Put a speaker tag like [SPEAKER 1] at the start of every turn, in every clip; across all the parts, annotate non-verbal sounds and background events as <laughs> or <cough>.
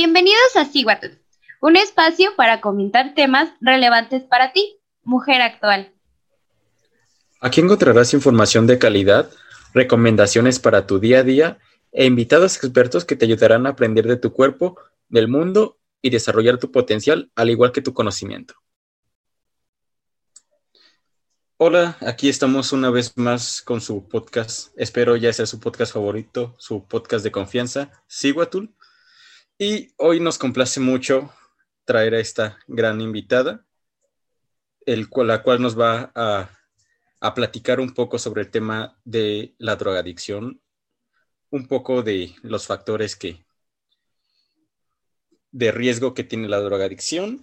[SPEAKER 1] Bienvenidos a Siguatu, un espacio para comentar temas relevantes para ti, mujer actual.
[SPEAKER 2] Aquí encontrarás información de calidad, recomendaciones para tu día a día e invitados expertos que te ayudarán a aprender de tu cuerpo, del mundo y desarrollar tu potencial, al igual que tu conocimiento. Hola, aquí estamos una vez más con su podcast. Espero ya sea su podcast favorito, su podcast de confianza, Siguatul. Y hoy nos complace mucho traer a esta gran invitada, la cual nos va a, a platicar un poco sobre el tema de la drogadicción, un poco de los factores que de riesgo que tiene la drogadicción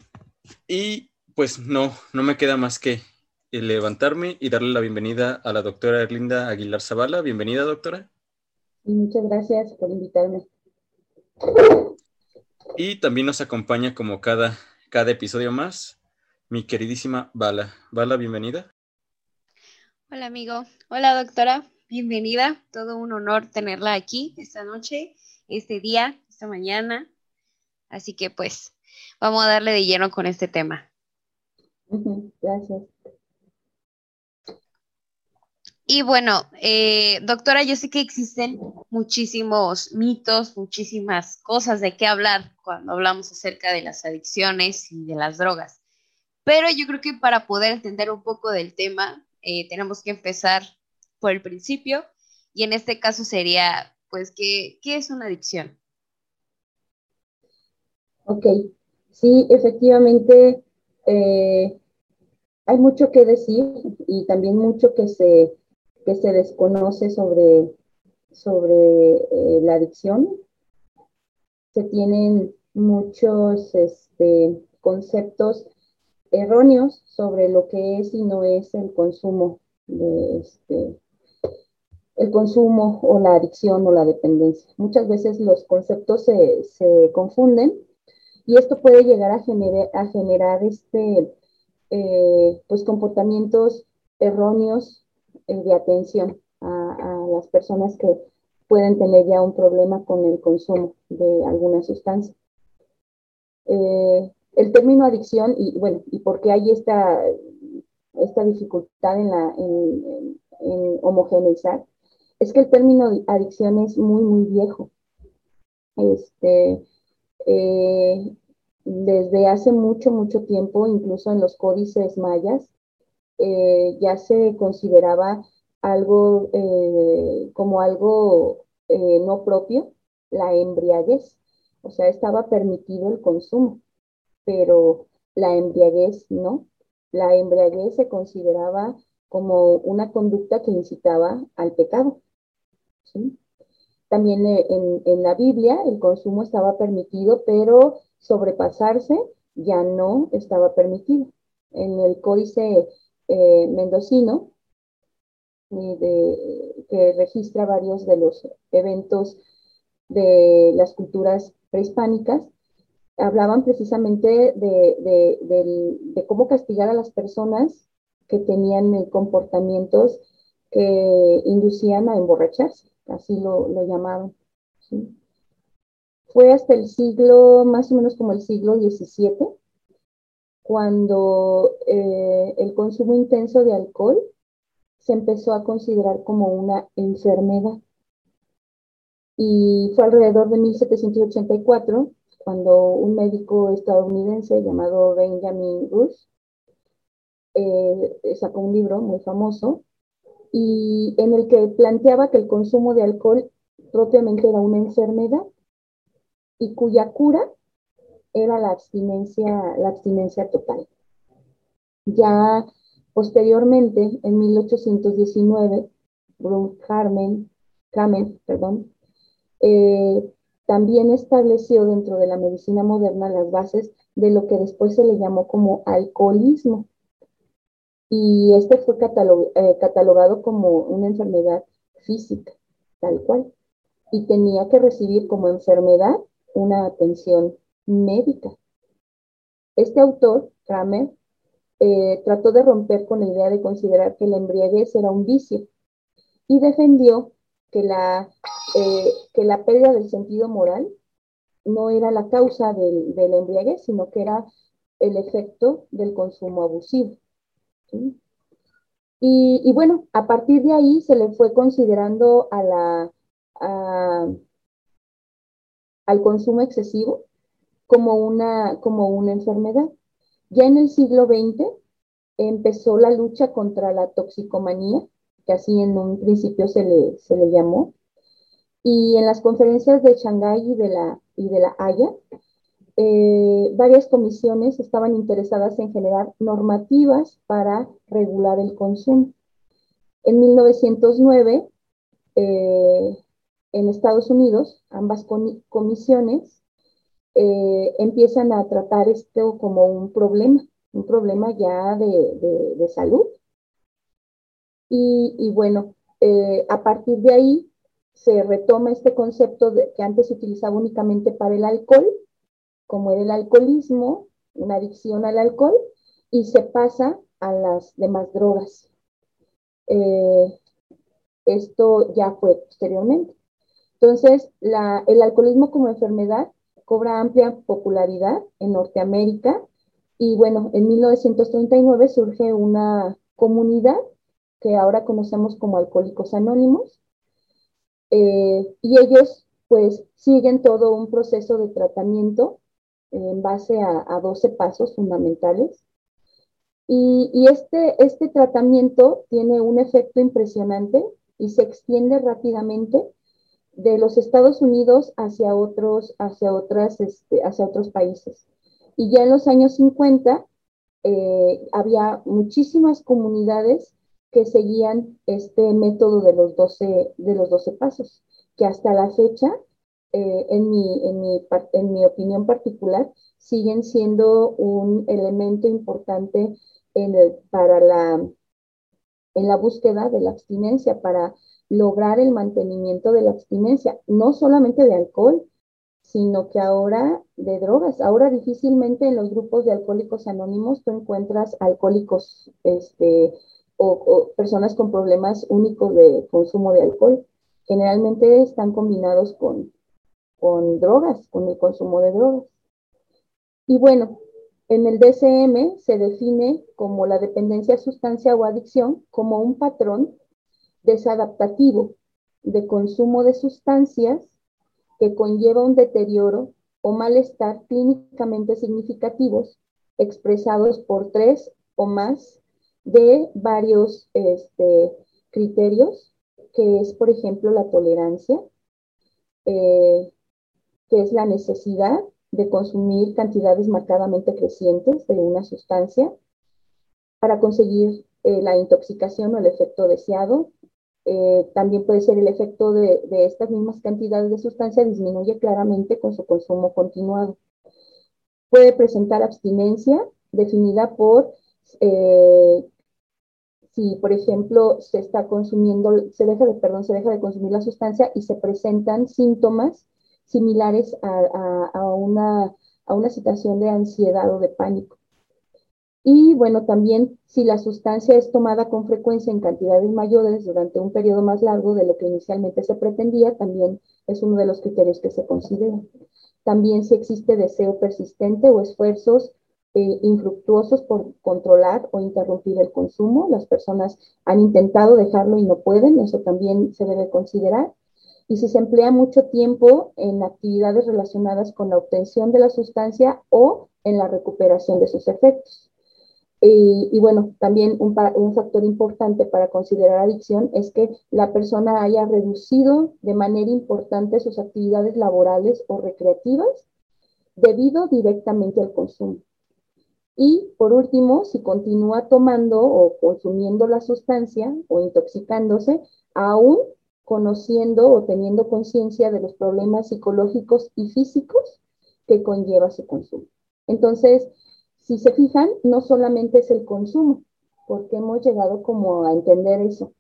[SPEAKER 2] y pues no, no me queda más que levantarme y darle la bienvenida a la doctora Erlinda Aguilar Zavala. Bienvenida, doctora.
[SPEAKER 3] Muchas gracias por invitarme.
[SPEAKER 2] Y también nos acompaña como cada, cada episodio más mi queridísima Bala. Bala, bienvenida.
[SPEAKER 1] Hola amigo, hola doctora, bienvenida. Todo un honor tenerla aquí esta noche, este día, esta mañana. Así que pues vamos a darle de lleno con este tema.
[SPEAKER 3] Gracias.
[SPEAKER 1] Y bueno, eh, doctora, yo sé que existen muchísimos mitos, muchísimas cosas de qué hablar cuando hablamos acerca de las adicciones y de las drogas. Pero yo creo que para poder entender un poco del tema, eh, tenemos que empezar por el principio. Y en este caso sería, pues, ¿qué, qué es una adicción?
[SPEAKER 3] Ok, sí, efectivamente, eh, hay mucho que decir y también mucho que se que se desconoce sobre, sobre eh, la adicción. Se tienen muchos este, conceptos erróneos sobre lo que es y no es el consumo de este, el consumo o la adicción o la dependencia. Muchas veces los conceptos se, se confunden y esto puede llegar a, generar, a generar este, eh, pues comportamientos erróneos de atención a, las personas que pueden tener ya un problema con el consumo de alguna sustancia. Eh, el término adicción, y bueno, y por qué hay esta, esta dificultad en, la, en, homogeneizar, es que el término adicción es muy, muy viejo. Este, eh, desde hace mucho, mucho tiempo, incluso en los códices mayas, eh, ya se consideraba algo eh, como algo eh, no propio, la embriaguez. O sea, estaba permitido el consumo, pero la embriaguez no. La embriaguez se consideraba como una conducta que incitaba al pecado. También en, la Biblia el consumo estaba permitido, pero sobrepasarse ya no estaba permitido. En el códice eh, mendocino, que registra varios de los eventos de las culturas prehispánicas, hablaban precisamente de, cómo castigar a las personas que tenían comportamientos que inducían a emborracharse, así lo, lo llamaban. Fue hasta el siglo, más o menos como el siglo XVII, cuando eh, el consumo intenso de alcohol se empezó a considerar como una enfermedad. Y fue alrededor de 1784 cuando un médico estadounidense llamado Benjamin Rush eh, sacó un libro muy famoso y en el que planteaba que el consumo de alcohol propiamente era una enfermedad y cuya cura era la abstinencia, total. Ya posteriormente, en 1819, Brun perdón, eh, también estableció dentro de la medicina moderna las bases de lo que después se le llamó como alcoholismo. Y este fue eh, catalogado como una enfermedad física, tal cual. Y tenía que recibir como enfermedad una atención médica. Este autor, Kramer, eh, trató de romper con la idea de considerar que la embriaguez era un vicio y defendió que la, eh, que la pérdida del sentido moral no era la causa del, del embriaguez, sino que era el efecto del consumo abusivo. Y, bueno, a partir de ahí se le fue considerando la, al consumo excesivo como una, como una enfermedad. Ya en el siglo XX empezó la lucha contra la toxicomanía, que así en un principio se le, se le llamó, y en las conferencias de Shanghái y de la, y de la Haya, eh, varias comisiones estaban interesadas en generar normativas para regular el consumo. En 1909, eh, en Estados Unidos, ambas comisiones eh, empiezan a tratar esto como un problema, un problema ya de, salud. Y, bueno, a partir de ahí se retoma este concepto de, que antes se utilizaba únicamente para el alcohol, como era el alcoholismo, una adicción al alcohol, y se pasa a las demás drogas. Eh, esto ya fue posteriormente. Entonces, el alcoholismo como enfermedad cobra amplia popularidad en Norteamérica. Y bueno, en 1939 surge una comunidad que ahora conocemos como Alcohólicos Anónimos. Eh, y ellos pues siguen todo un proceso de tratamiento en base a, 12 pasos fundamentales. Y, este, este tratamiento tiene un efecto impresionante y se extiende rápidamente de los Estados Unidos hacia otros, hacia otras, este, hacia otros países. Y ya en los años 50 eh, había muchísimas comunidades que seguían este método de los 12, de los 12 pasos, que hasta la fecha eh, en, mi, en, mi, en mi opinión particular, siguen siendo un elemento importante para la, en la búsqueda de la abstinencia, para lograr el mantenimiento de la abstinencia, no solamente de alcohol, sino que ahora de drogas. Ahora difícilmente en los grupos de alcohólicos anónimos tú encuentras alcohólicos este, o, personas con problemas únicos de consumo de alcohol. Generalmente están combinados con con drogas, con el consumo de drogas. Y bueno, en el DCM se define como la dependencia, sustancia o adicción como un patrón desadaptativo de consumo de sustancias que conlleva un deterioro o malestar clínicamente significativos expresados por tres o más de varios este, criterios, que es, por ejemplo, la tolerancia, eh, que es la necesidad de consumir cantidades marcadamente crecientes de una sustancia para conseguir eh, la intoxicación o el efecto deseado. Eh, también puede ser el efecto de, estas mismas cantidades de sustancia disminuye claramente con su consumo continuado. Puede presentar abstinencia definida por eh, si, por ejemplo, se está consumiendo, se deja de, perdón, se deja de consumir la sustancia y se presentan síntomas similares a, una, a una situación de ansiedad o de pánico. Y bueno, también si la sustancia es tomada con frecuencia en cantidades mayores durante un periodo más largo de lo que inicialmente se pretendía, también es uno de los criterios que se consideran. También si existe deseo persistente o esfuerzos eh, infructuosos por controlar o interrumpir el consumo. Las personas han intentado dejarlo y no pueden, eso también se debe considerar y si se emplea mucho tiempo en actividades relacionadas con la obtención de la sustancia o en la recuperación de sus efectos. Y, bueno, también un, un, factor importante para considerar adicción es que la persona haya reducido de manera importante sus actividades laborales o recreativas debido directamente al consumo. Y por último, si continúa tomando o consumiendo la sustancia o intoxicándose, aún conociendo o teniendo conciencia de los problemas psicológicos y físicos que conlleva su consumo. Entonces, si se fijan, no solamente es el consumo, porque hemos llegado como a entender eso.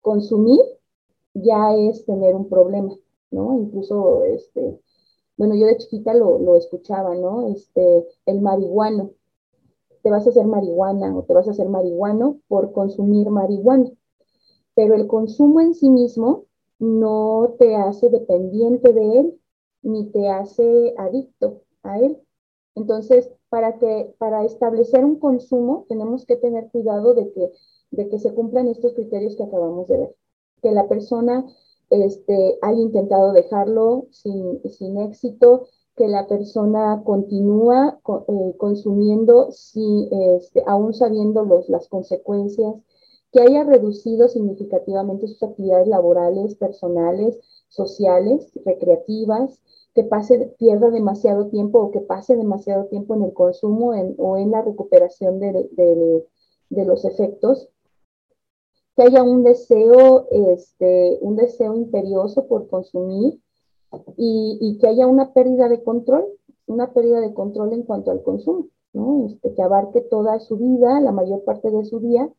[SPEAKER 3] Consumir ya es tener un problema, ¿no? Incluso, este, bueno, yo de chiquita lo, lo escuchaba, ¿no? Este, el marihuano. Te vas a hacer marihuana o te vas a hacer marihuano por consumir marihuana pero el consumo en sí mismo no te hace dependiente de él, ni te hace adicto a él. Entonces, para, que, para establecer un consumo tenemos que tener cuidado de que, de que se cumplan estos criterios que acabamos de ver. Que la persona este, haya intentado dejarlo sin, sin éxito, que la persona continúa eh, consumiendo si, este, aún sabiendo los, las consecuencias, que haya reducido significativamente sus actividades laborales, personales, sociales, recreativas, que pase, pierda demasiado tiempo o que pase demasiado tiempo en el consumo o en la recuperación de, los efectos, que haya un deseo, este, un deseo imperioso por consumir y, y, que haya una pérdida de control, una pérdida de control en cuanto al consumo, ¿no? Este, que abarque toda su vida, la mayor parte de su día,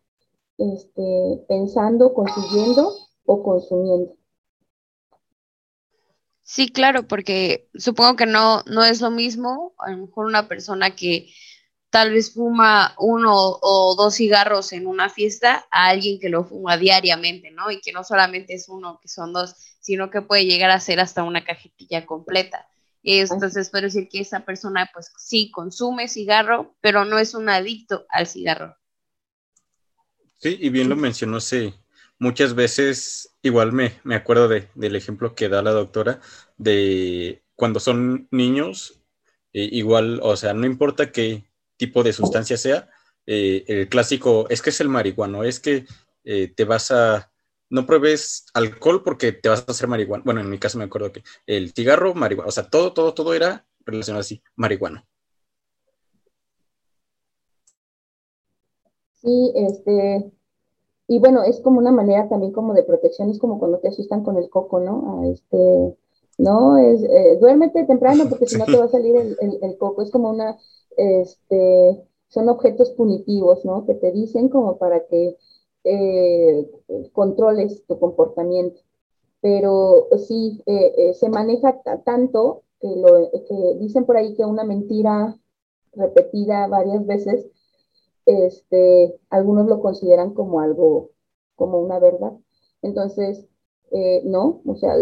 [SPEAKER 3] este, pensando, consiguiendo o consumiendo.
[SPEAKER 1] Sí, claro, porque supongo que no, no es lo mismo, a lo mejor una persona que tal vez fuma uno o dos cigarros en una fiesta a alguien que lo fuma diariamente, ¿no? Y que no solamente es uno, que son dos, sino que puede llegar a ser hasta una cajetilla completa. Entonces, puedo decir que esa persona, pues sí, consume cigarro, pero no es un adicto al cigarro.
[SPEAKER 2] Sí, y bien lo mencionó, sí. Muchas veces, igual me, me acuerdo de, del ejemplo que da la doctora, de cuando son niños, eh, igual, o sea, no importa qué tipo de sustancia sea, eh, el clásico es que es el marihuano, es que eh, te vas a, no pruebes alcohol porque te vas a hacer marihuana. Bueno, en mi caso me acuerdo que el cigarro, marihuana, o sea, todo, todo, todo era relacionado así, marihuana.
[SPEAKER 3] Sí, este, y bueno, es como una manera también como de protección, es como cuando te asustan con el coco, ¿no? Ah, este, no, es, eh, duérmete temprano porque si no te va a salir el, coco, es como una, este, son objetos punitivos, ¿no? Que te dicen como para que eh, controles tu comportamiento. Pero sí, eh, se maneja tanto que, lo, que dicen por ahí que una mentira repetida varias veces este, algunos lo consideran como algo, como una verdad. Entonces, eh, no, o sea,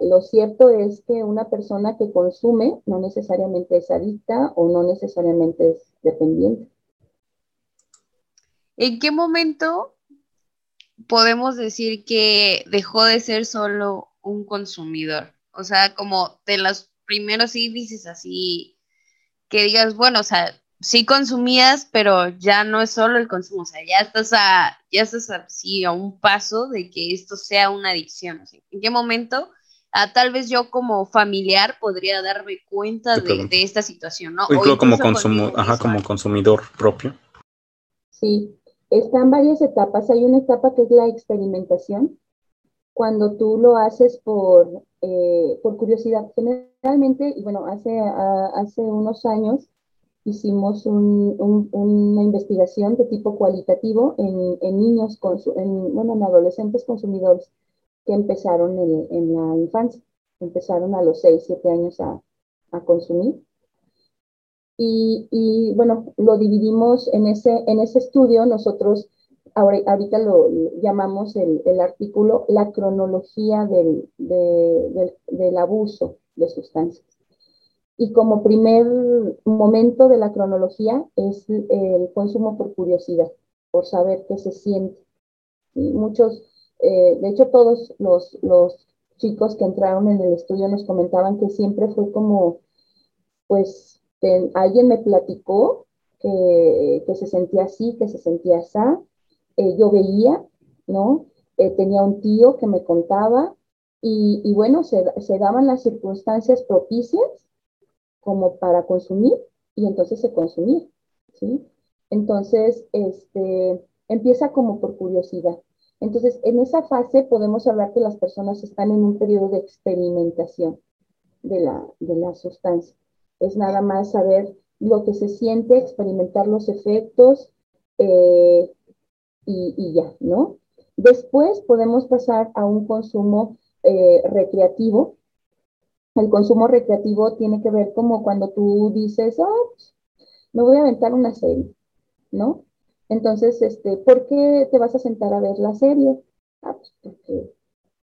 [SPEAKER 3] lo cierto es que una persona que consume no necesariamente es adicta o no necesariamente es dependiente.
[SPEAKER 1] ¿En qué momento podemos decir que dejó de ser solo un consumidor? O sea, como de los primeros índices así, que digas, bueno, o sea, sí consumías, pero ya no es solo el consumo, o sea, ya estás a, ya estás así a un paso de que esto sea una adicción. ¿En qué momento? Ah, tal vez yo como familiar podría darme cuenta de, esta situación, ¿no?
[SPEAKER 2] incluso, como, consumo, ajá, como consumidor propio.
[SPEAKER 3] Sí, están varias etapas. Hay una etapa que es la experimentación, cuando tú lo haces por, eh, por curiosidad. Generalmente, y bueno, hace, hace unos años hicimos una investigación de tipo cualitativo en, niños, en, bueno, en adolescentes consumidores que empezaron en, la infancia, empezaron a los 6, 7 años a, consumir. Y, bueno, lo dividimos en ese, en ese estudio, nosotros ahorita lo llamamos el, artículo La cronología del, del abuso de sustancias. Y como primer momento de la cronología es el consumo por curiosidad, por saber qué se siente. Y muchos, eh, de hecho todos los, los chicos que entraron en el estudio nos comentaban que siempre fue como, pues, alguien me platicó que, que, se sentía así, que se sentía así, eh, yo veía, ¿no? Eh, tenía un tío que me contaba y, y bueno, se, se, daban las circunstancias propicias como para consumir y entonces se consumía, ¿sí? Entonces, este, empieza como por curiosidad. Entonces, en esa fase podemos hablar que las personas están en un periodo de experimentación de la, de la sustancia. Es nada más saber lo que se siente, experimentar los efectos eh, y, y, ya, ¿no? Después podemos pasar a un consumo eh, recreativo, el consumo recreativo tiene que ver como cuando tú dices, oh, me voy a aventar una serie, ¿no? Entonces, este, ¿por qué te vas a sentar a ver la serie? Ah, pues porque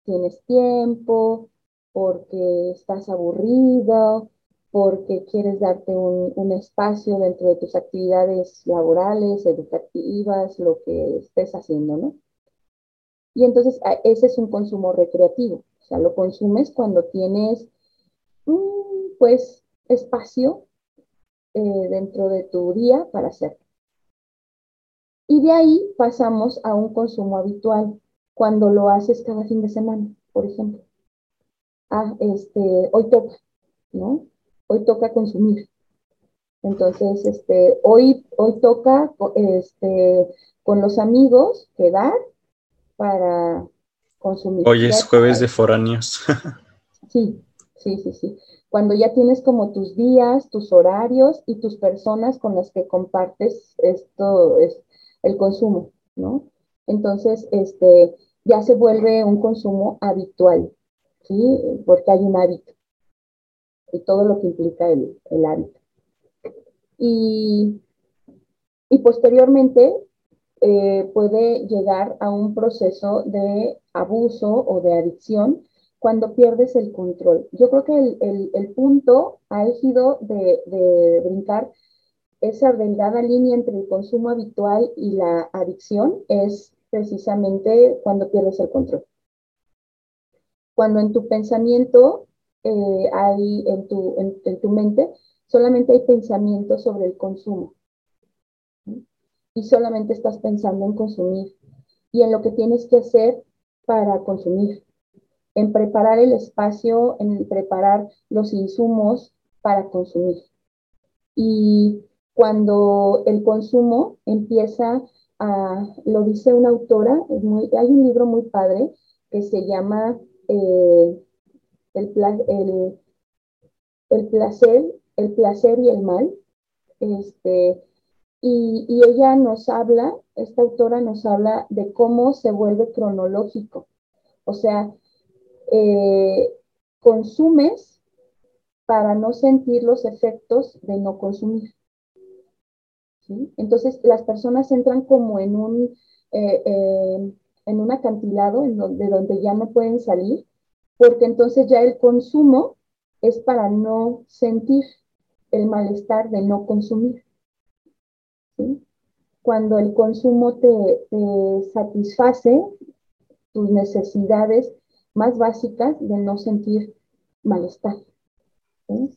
[SPEAKER 3] tienes tiempo, porque estás aburrido, porque quieres darte un, espacio dentro de tus actividades laborales, educativas, lo que estés haciendo, ¿no? Y entonces ese es un consumo recreativo, o sea, lo consumes cuando tienes, pues, espacio eh, dentro de tu día para hacerlo. Y de ahí pasamos a un consumo habitual, cuando lo haces cada fin de semana, por ejemplo. Ah, este, hoy toca, ¿no? Hoy toca consumir. Entonces, este, hoy, hoy toca este, con los amigos quedar para consumir.
[SPEAKER 2] Hoy es jueves de foráneos. <laughs>
[SPEAKER 3] sí, sí, sí, sí. Cuando ya tienes como tus días, tus horarios y tus personas con las que compartes esto, es, el consumo, ¿no? Entonces, este, ya se vuelve un consumo habitual, ¿sí? Porque hay un hábito y todo lo que implica el, hábito. Y, posteriormente eh, puede llegar a un proceso de abuso o de adicción cuando pierdes el control. Yo creo que el, punto álgido de, de brincar esa delgada línea entre el consumo habitual y la adicción es precisamente cuando pierdes el control. Cuando en tu pensamiento eh, hay, en tu, en, tu mente, solamente hay pensamientos sobre el consumo. Y solamente estás pensando en consumir y en lo que tienes que hacer para consumir, en preparar el espacio, en preparar los insumos para consumir. Y cuando el consumo empieza a, lo dice una autora, hay un libro muy padre que se llama eh, el, el, placer, el placer y el mal. Este, y, ella nos habla, esta autora nos habla de cómo se vuelve cronológico. O sea, eh, consumes para no sentir los efectos de no consumir. Entonces las personas entran como en un, eh, eh, en un acantilado donde, de donde ya no pueden salir, porque entonces ya el consumo es para no sentir el malestar de no consumir. Cuando el consumo te, satisface tus necesidades más básicas de no sentir malestar.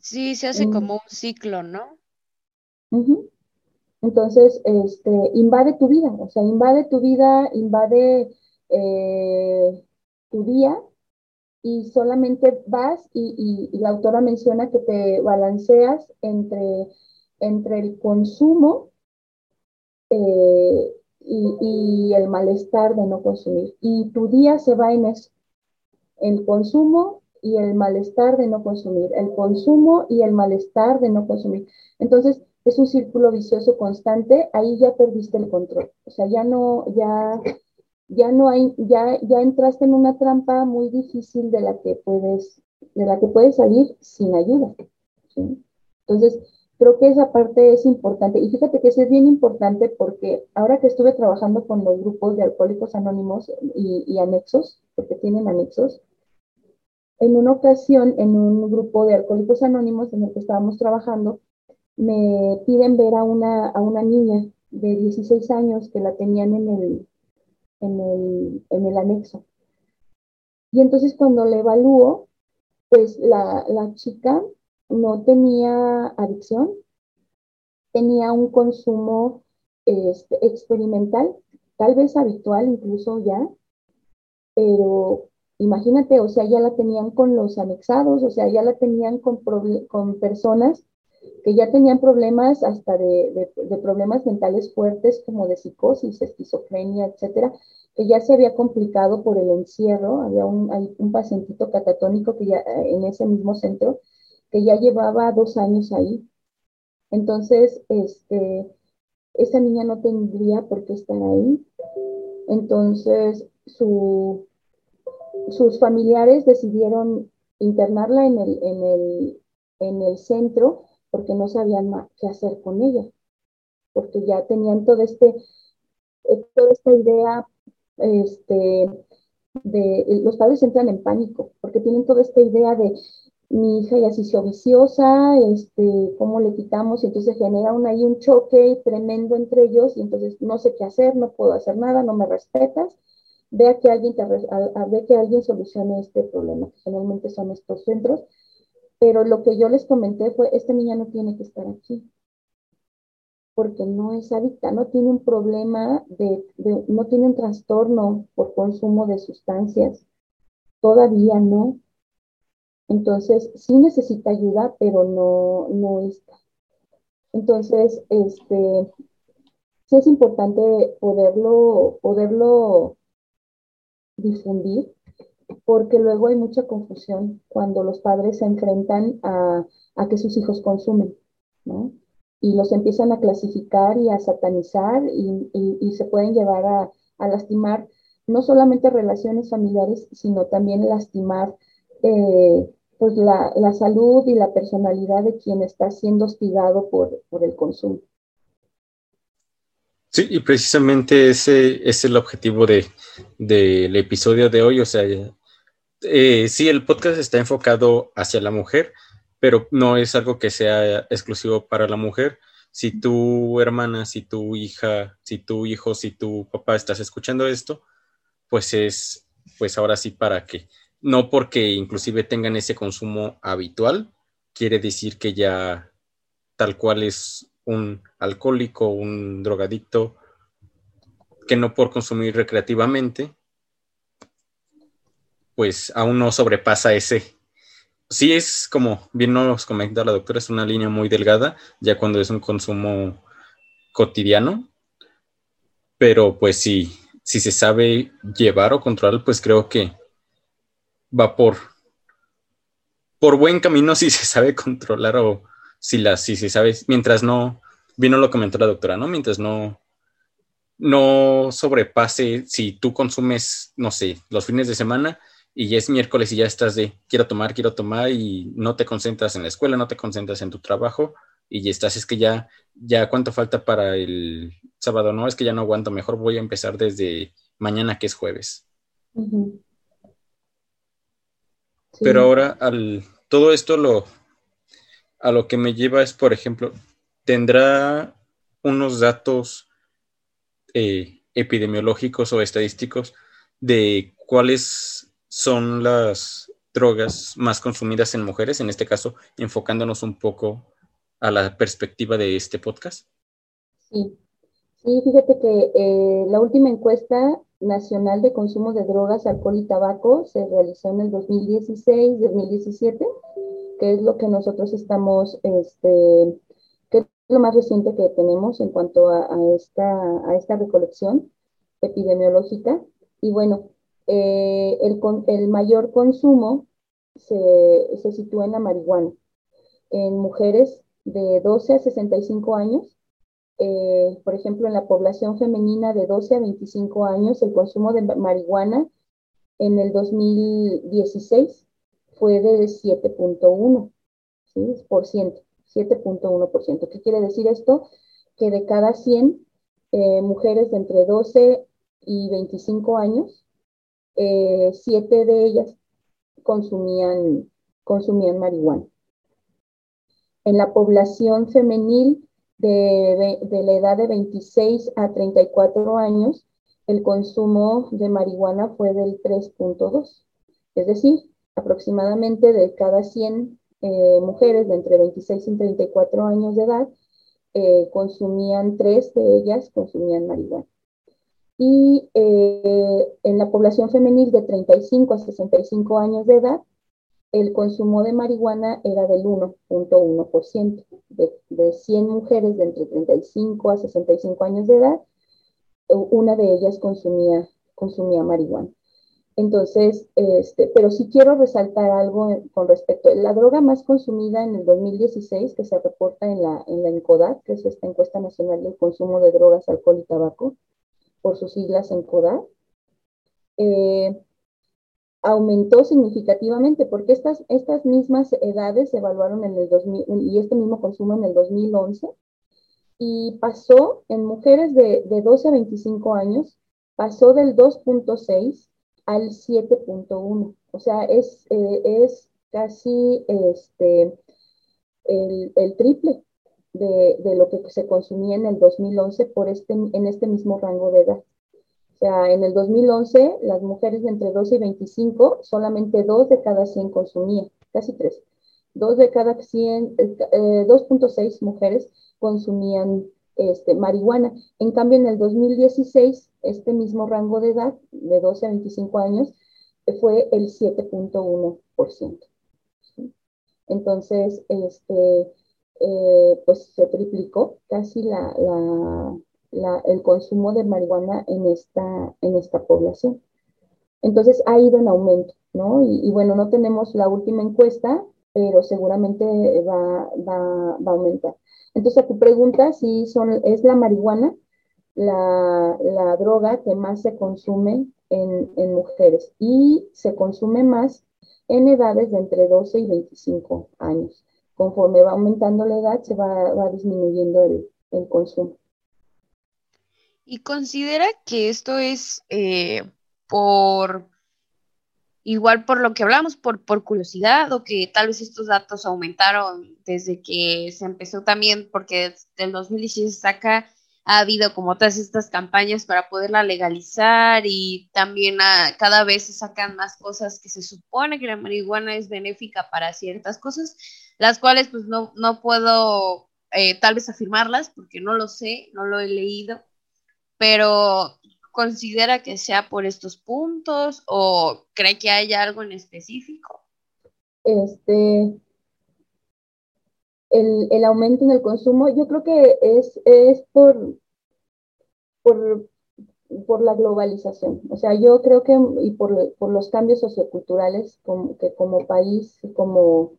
[SPEAKER 1] Sí, se hace como un ciclo, ¿no?
[SPEAKER 3] Entonces, este, invade tu vida, o sea, invade tu vida, invade eh, tu día y solamente vas y, la autora menciona que te balanceas entre, entre el consumo eh, y, y, el malestar de no consumir. Y tu día se va en eso, el consumo y el malestar de no consumir, el consumo y el malestar de no consumir. Entonces, es un círculo vicioso constante, ahí ya perdiste el control. O sea, ya no, ya, ya no hay, ya, ya entraste en una trampa muy difícil de la que puedes, de la que puedes salir sin ayuda. Entonces, creo que esa parte es importante. Y fíjate que eso es bien importante porque ahora que estuve trabajando con los grupos de alcohólicos anónimos y, y anexos, porque tienen anexos, en una ocasión, en un grupo de alcohólicos anónimos en el que estábamos trabajando, me piden ver a una, a una niña de 16 años que la tenían en el, en el, en el anexo. Y entonces cuando le evalúo, pues la, la chica no tenía adicción, tenía un consumo este, experimental, tal vez habitual incluso ya, pero imagínate, o sea, ya la tenían con los anexados, o sea, ya la tenían con, con personas que ya tenían problemas hasta de, problemas mentales fuertes como de psicosis, esquizofrenia, etcétera, que ya se había complicado por el encierro. Había un, hay un pacientito catatónico que ya eh, en ese mismo centro que ya llevaba dos años ahí. Entonces, este, esa niña no tendría por qué estar ahí. Entonces, su, sus familiares decidieron internarla en el, en el, en el centro porque no sabían qué hacer con ella, porque ya tenían todo este, eh, toda esta idea este, de, los padres entran en pánico porque tienen toda esta idea de mi hija ya se hizo viciosa, este, ¿cómo le quitamos? Y entonces genera un, ahí un choque tremendo entre ellos y entonces no sé qué hacer, no puedo hacer nada, no me respetas. Ve que alguien, te, ve que alguien solucione este problema, que generalmente son estos centros. Pero lo que yo les comenté fue, esta niña no tiene que estar aquí, porque no es adicta, no tiene un problema, de, no tiene un trastorno por consumo de sustancias, todavía no. Entonces, sí necesita ayuda, pero no, no está. Entonces, este, sí es importante poderlo, poderlo difundir, porque luego hay mucha confusión cuando los padres se enfrentan a, a que sus hijos consumen, ¿no? y los empiezan a clasificar y a satanizar y, se pueden llevar a, lastimar no solamente relaciones familiares, sino también lastimar eh, pues la, salud y la personalidad de quien está siendo hostigado por, el consumo.
[SPEAKER 2] Sí, y precisamente ese es el objetivo del de, episodio de hoy. O sea, eh, sí, el podcast está enfocado hacia la mujer, pero no es algo que sea exclusivo para la mujer. Si tu hermana, si tu hija, si tu hijo, si tu papá estás escuchando esto, pues es, pues ahora sí para que, no porque inclusive tengan ese consumo habitual, quiere decir que ya tal cual es un alcohólico, un drogadicto, que no por consumir recreativamente, pues aún no sobrepasa ese, sí es como bien nos comenta la doctora, es una línea muy delgada, ya cuando es un consumo cotidiano, pero pues sí, si se sabe llevar o controlar, pues creo que va por, buen camino <laughs> si se sabe controlar o si, la, si se sabe, mientras no, bien lo comentó la doctora, ¿no? Mientras no, no sobrepase, si tú consumes, no sé, los fines de semana, y ya es miércoles y ya estás de quiero tomar, quiero tomar y no te concentras en la escuela, no te concentras en tu trabajo y ya estás, es que ya, ya cuánto falta para el sábado, no, es que ya no aguanto, mejor voy a empezar desde mañana que es jueves. Pero ahora al, todo esto lo, a lo que me lleva es, por ejemplo, tendrá unos datos eh, epidemiológicos o estadísticos de cuáles son las drogas más consumidas en mujeres, en este caso enfocándonos un poco a la perspectiva de este podcast?
[SPEAKER 3] Sí, sí fíjate que eh, la última encuesta nacional de consumo de drogas, alcohol y tabaco se realizó en el 2016-2017, que es lo que nosotros estamos, este, que es lo más reciente que tenemos en cuanto a, esta, a esta recolección epidemiológica. Y bueno, eh, el, mayor consumo se, sitúa en la marihuana. En mujeres de 12 a 65 años, eh, por ejemplo, en la población femenina de 12 a 25 años, el consumo de marihuana en el 2016 fue de 7.1%, ¿sí? por ciento, 7.1%. ¿Qué quiere decir esto? Que de cada 100 eh, mujeres de entre 12 y 25 años, eh, siete de ellas consumían, consumían marihuana. En la población femenil de, de, la edad de 26 a 34 años, el consumo de marihuana fue del 3.2. Es decir, aproximadamente de cada 100 eh, mujeres de entre 26 y 34 años de edad, eh, consumían tres de ellas, consumían marihuana y eh, en la población femenil de 35 a 65 años de edad, el consumo de marihuana era del 1.1%. De, de 100 mujeres de entre 35 a 65 años de edad, una de ellas consumía, consumía marihuana. Entonces, este, pero sí quiero resaltar algo con respecto la droga más consumida en el 2016, que se reporta en la, en la ENCODAT, que es esta encuesta nacional del consumo de drogas, alcohol y tabaco, por sus siglas en CODA, eh, aumentó significativamente porque estas, estas mismas edades se evaluaron en el 2000 y este mismo consumo en el 2011 y pasó en mujeres de, de 12 a 25 años, pasó del 2.6 al 7.1. O sea, es, eh, es casi este, el, el triple de, de, lo que se consumía en el 2011 por este, en este mismo rango de edad. Sea, en el 2011, las mujeres entre 12 y 25, solamente dos de cada 100 consumían, casi tres. Dos de cada 100, 2.6 eh, mujeres consumían este, marihuana. En cambio, en el 2016, este mismo rango de edad, de 12 a 25 años, fue el 7.1%. Entonces, este, eh, pues se triplicó casi la, el consumo de marihuana en esta, en esta población. Entonces ha ido en aumento, ¿no? Y, bueno, no tenemos la última encuesta, pero seguramente va, va, va a aumentar. Entonces, a tu pregunta, si son, es la marihuana la, la droga que más se consume en, en, mujeres y se consume más en edades de entre 12 y 25 años. Conforme va aumentando la edad, se va, va disminuyendo el, el, consumo.
[SPEAKER 1] ¿Y considera que esto es eh, por igual por lo que hablamos, por, por curiosidad, o que tal vez estos datos aumentaron desde que se empezó también, porque desde el 2016 acá ha habido como todas estas campañas para poderla legalizar y también cada vez se sacan más cosas que se supone que la marihuana es benéfica para ciertas cosas, las cuales pues no, no puedo eh, tal vez afirmarlas porque no lo sé, no lo he leído, pero considera que sea por estos puntos o cree que haya algo en específico?
[SPEAKER 3] Este, el, el aumento en el consumo, yo creo que es, es por, por, por la globalización. O sea, yo creo que, y por, por los cambios socioculturales que como país, como,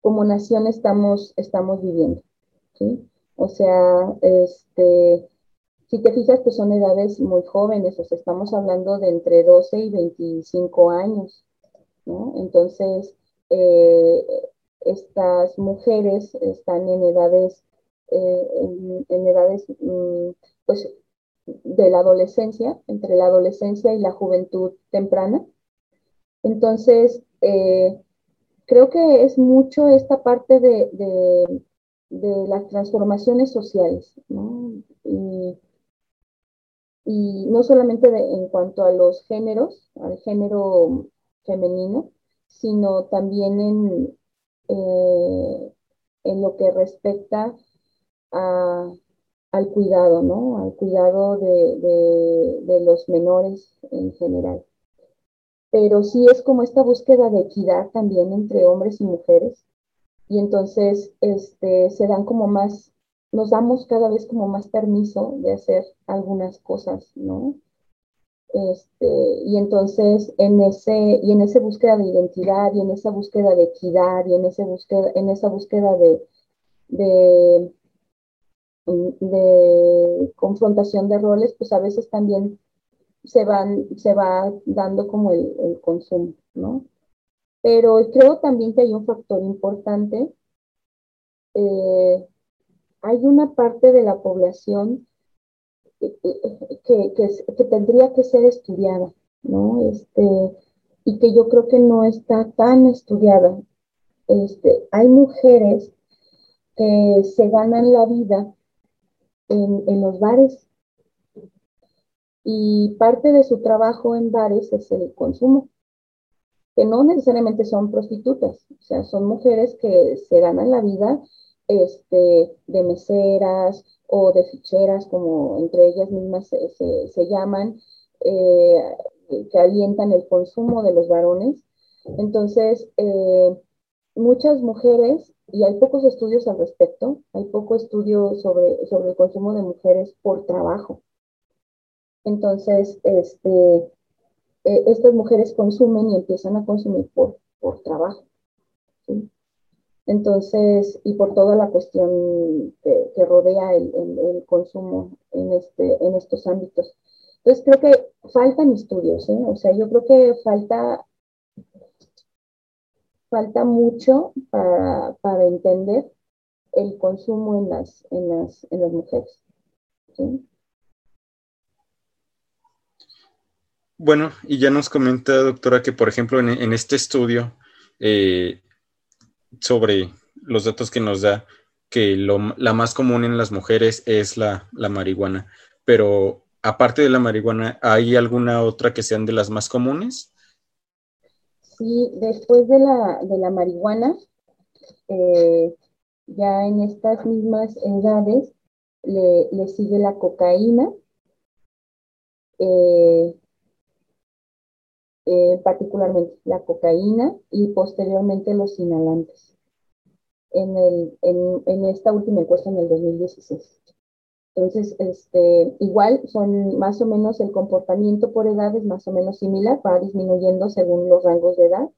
[SPEAKER 3] como nación estamos, estamos viviendo. ¿sí? O sea, este, si te fijas, pues son edades muy jóvenes, o sea, estamos hablando de entre 12 y 25 años, ¿no? Entonces, eh, estas mujeres están en edades, eh, en, edades, mm, pues, de la adolescencia, entre la adolescencia y la juventud temprana. Entonces, eh, creo que es mucho esta parte de, de, las transformaciones sociales. Y, no solamente en cuanto a los géneros, al género femenino, sino también en, eh, en lo que respecta al cuidado, ¿no? Al cuidado de, de, los menores en general. Pero sí es como esta búsqueda de equidad también entre hombres y mujeres. Y entonces este, se dan como más nos damos cada vez como más permiso de hacer algunas cosas, ¿no? Este, y entonces en ese, y en esa búsqueda de identidad, y en esa búsqueda de equidad, y en, ese búsqueda, en esa búsqueda de, de, de confrontación de roles, pues a veces también se, van, se va dando como el, el consumo, ¿no? Pero creo también que hay un factor importante eh, hay una parte de la población que, que, tendría que ser estudiada, ¿no? Este, y que yo creo que no está tan estudiada. Este, hay mujeres que se ganan la vida en, en los bares y parte de su trabajo en bares es el consumo, que no necesariamente son prostitutas, o sea, son mujeres que se ganan la vida este, de meseras o de ficheras, como entre ellas mismas se, llaman, eh, que alientan el consumo de los varones. Entonces, eh, muchas mujeres, y hay pocos estudios al respecto, hay poco estudio sobre, sobre el consumo de mujeres por trabajo. Entonces, este, eh, estas mujeres consumen y empiezan a consumir por, por trabajo. Entonces, y por toda la cuestión que, rodea el, consumo en, este, en estos ámbitos. Entonces, creo que faltan estudios, ¿eh? O sea, yo creo que falta, falta mucho para, para entender el consumo en las, en las, en las mujeres.
[SPEAKER 2] Bueno, y ya nos comenta, doctora, que por ejemplo en, este estudio eh, sobre los datos que nos da, que la más común en las mujeres es la, marihuana, pero aparte de la marihuana, ¿hay alguna otra que sean de las más comunes?
[SPEAKER 3] Sí, después de la, de la marihuana, eh, ya en estas mismas edades le, sigue la cocaína, eh, eh, particularmente la cocaína y posteriormente los inhalantes en, el, en, esta última encuesta en el 2016. Entonces, este, igual son más o menos el comportamiento por edad es más o menos similar, va disminuyendo según los rangos de edad.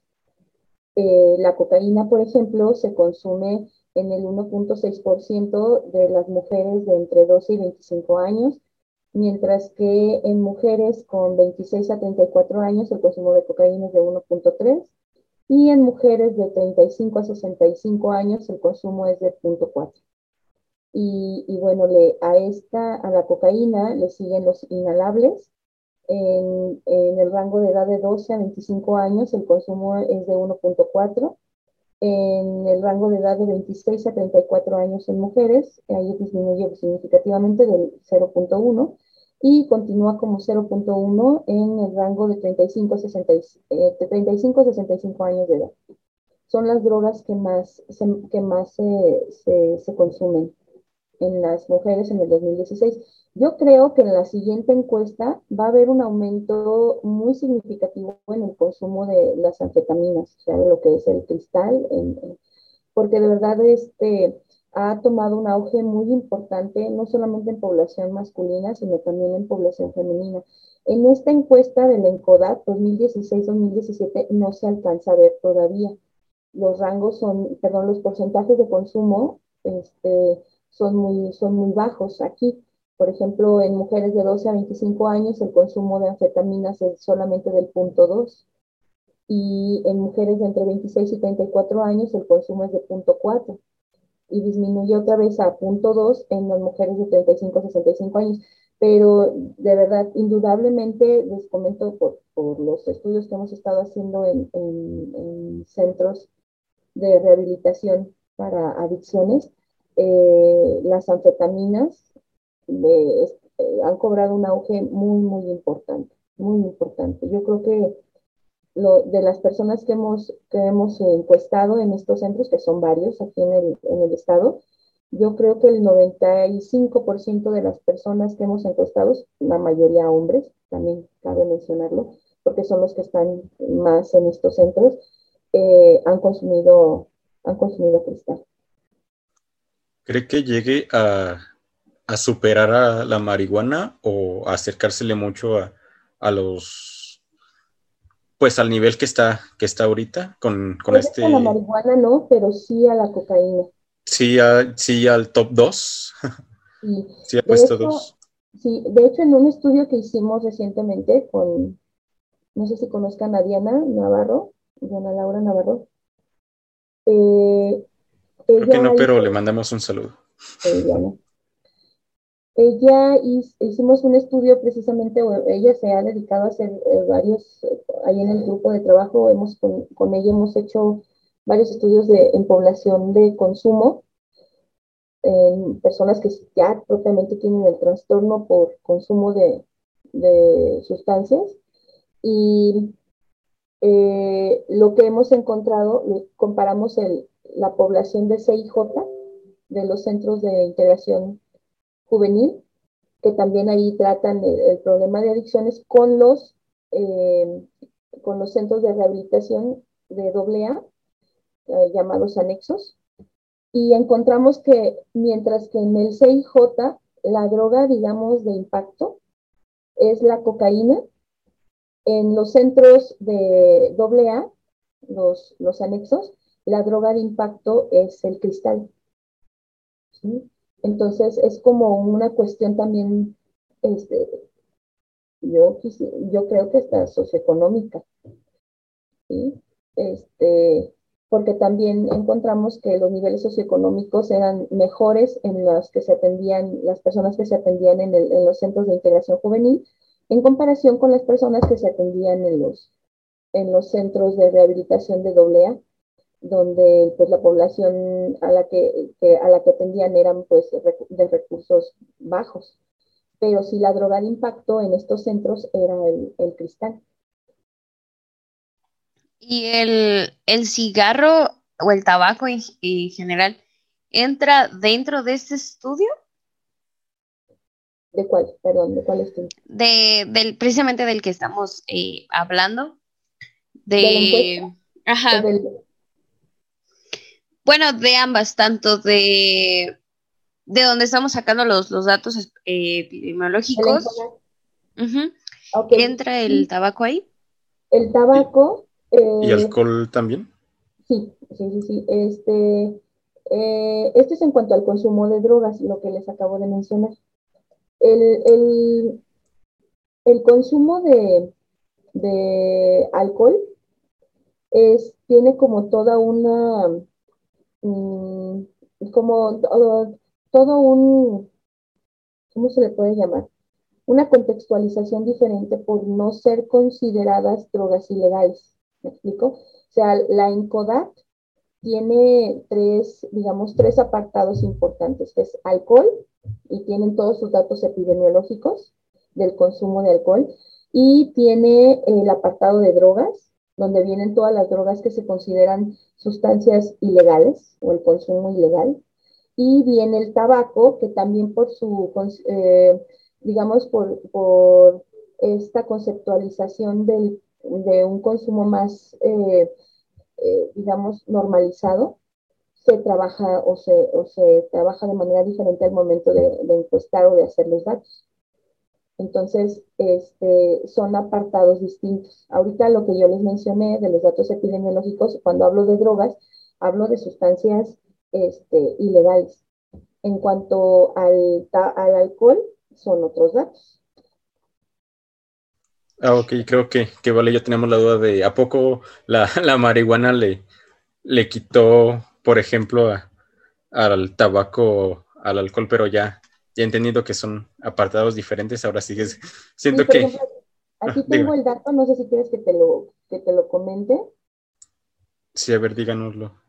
[SPEAKER 3] Eh, la cocaína, por ejemplo, se consume en el 1.6% de las mujeres de entre 12 y 25 años, mientras que en mujeres con 26 a 34 años el consumo de cocaína es de 1.3 y en mujeres de 35 a 65 años el consumo es de 0.4. Y, y, bueno, le, a esta, a la cocaína le siguen los inhalables. En, en, el rango de edad de 12 a 25 años el consumo es de 1.4. En el rango de edad de 26 a 34 años en mujeres, ahí disminuye significativamente del 0.1 y continúa como 0.1 en el rango de 35 a, 35 a 65 años de edad. Son las drogas que más, se, que más se, se, consumen en las mujeres en el 2016. Yo creo que en la siguiente encuesta va a haber un aumento muy significativo en el consumo de las anfetaminas, o sea, de lo que es el cristal, porque de verdad este, ha tomado un auge muy importante, no solamente en población masculina, sino también en población femenina. En esta encuesta del ENCODAT 2016-2017 no se alcanza a ver todavía. Los rangos son, perdón, los porcentajes de consumo este, son, muy, son muy bajos aquí. Por ejemplo, en mujeres de 12 a 25 años el consumo de anfetaminas es solamente del punto 2 y en mujeres de entre 26 y 34 años el consumo es de punto 4 y disminuye otra vez a punto 2 en las mujeres de 35 a 65 años. Pero de verdad, indudablemente, les comento por, por los estudios que hemos estado haciendo en, en, centros de rehabilitación para adicciones, eh, las anfetaminas eh, han cobrado un auge muy, muy importante, muy importante. Yo creo que de las personas que hemos, que hemos encuestado en estos centros, que son varios aquí en el, en el estado, yo creo que el 95% de las personas que hemos encuestado, la mayoría hombres, también cabe mencionarlo, porque son los que están más en estos centros, eh, han consumido han consumido cristal.
[SPEAKER 2] ¿Cree que llegue a, a superar a la marihuana o acercársele mucho a, a los pues al nivel que está, que está ahorita con, con este...
[SPEAKER 3] A la marihuana no, pero sí a la cocaína.
[SPEAKER 2] Sí, sí al top 2. Sí, <laughs> sí ha puesto 2.
[SPEAKER 3] Sí, de hecho en un estudio que hicimos recientemente con, no sé si conozcan a Diana Navarro, Diana Laura Navarro.
[SPEAKER 2] Eh, Creo que no, pero le mandamos un saludo.
[SPEAKER 3] Diana. Ella hicimos un estudio precisamente, ella se ha dedicado a hacer eh, varios, eh, ahí en el grupo de trabajo, hemos con, ella hemos hecho varios estudios de, en población de consumo, en personas que ya propiamente tienen el trastorno por consumo de, sustancias. Y eh, lo que hemos encontrado, comparamos la población de CIJ, de los centros de integración juvenil, que también ahí tratan el, problema de adicciones con los, eh, con los centros de rehabilitación de AA, eh, llamados anexos, y encontramos que mientras que en el CIJ la droga, digamos, de impacto es la cocaína, en los centros de AA, los, los anexos, la droga de impacto es el cristal. ¿sí? Entonces es como una cuestión también, este, yo, yo creo que está socioeconómica. Este, porque también encontramos que los niveles socioeconómicos eran mejores en los que se atendían, las personas que se atendían en, los centros de integración juvenil, en comparación con las personas que se atendían en los, en los centros de rehabilitación de AA, donde pues la población a la que, a la que atendían eran pues de recursos bajos. Pero si la droga de impacto en estos centros era el, cristal.
[SPEAKER 1] ¿Y el, cigarro o el tabaco en, general entra dentro de este estudio?
[SPEAKER 3] ¿De cuál? Perdón, ¿de cuál estudio?
[SPEAKER 1] De, del, precisamente del que estamos eh, hablando. De, ajá. Bueno, de ambas, tanto de, de donde estamos sacando los, los datos eh, epidemiológicos. ¿Entra el tabaco ahí?
[SPEAKER 3] El tabaco.
[SPEAKER 2] ¿Y eh, alcohol también?
[SPEAKER 3] Sí, sí, sí, sí. Este, eh, esto es en cuanto al consumo de drogas, lo que les acabo de mencionar. El, el, el consumo de, de alcohol es, tiene como toda una Mm, como todo, un, ¿cómo se le puede llamar? Una contextualización diferente por no ser consideradas drogas ilegales. ¿Me explico? O sea, la ENCODAT tiene tres, digamos, tres apartados importantes, que es alcohol, y tienen todos sus datos epidemiológicos del consumo de alcohol, y tiene el apartado de drogas, donde vienen todas las drogas que se consideran sustancias ilegales o el consumo ilegal. Y viene el tabaco, que también por su, eh, digamos, por, por, esta conceptualización del, de un consumo más, eh, eh, digamos, normalizado, se trabaja o se, o se trabaja de manera diferente al momento de, de encuestar o de hacer los datos. Entonces, este, son apartados distintos. Ahorita lo que yo les mencioné de los datos epidemiológicos, cuando hablo de drogas, hablo de sustancias este, ilegales. En cuanto al, al alcohol, son otros datos.
[SPEAKER 2] Ah, ok, creo que, que vale, ya tenemos la duda de ¿a poco la, <laughs> marihuana le, le quitó, por ejemplo, al tabaco, al alcohol, pero ya ya he entendido que son apartados diferentes, ahora sí que siento que... aquí
[SPEAKER 3] ah, tengo el dato, no sé si quieres que te lo, que te lo comente.
[SPEAKER 2] Sí, a ver, díganoslo.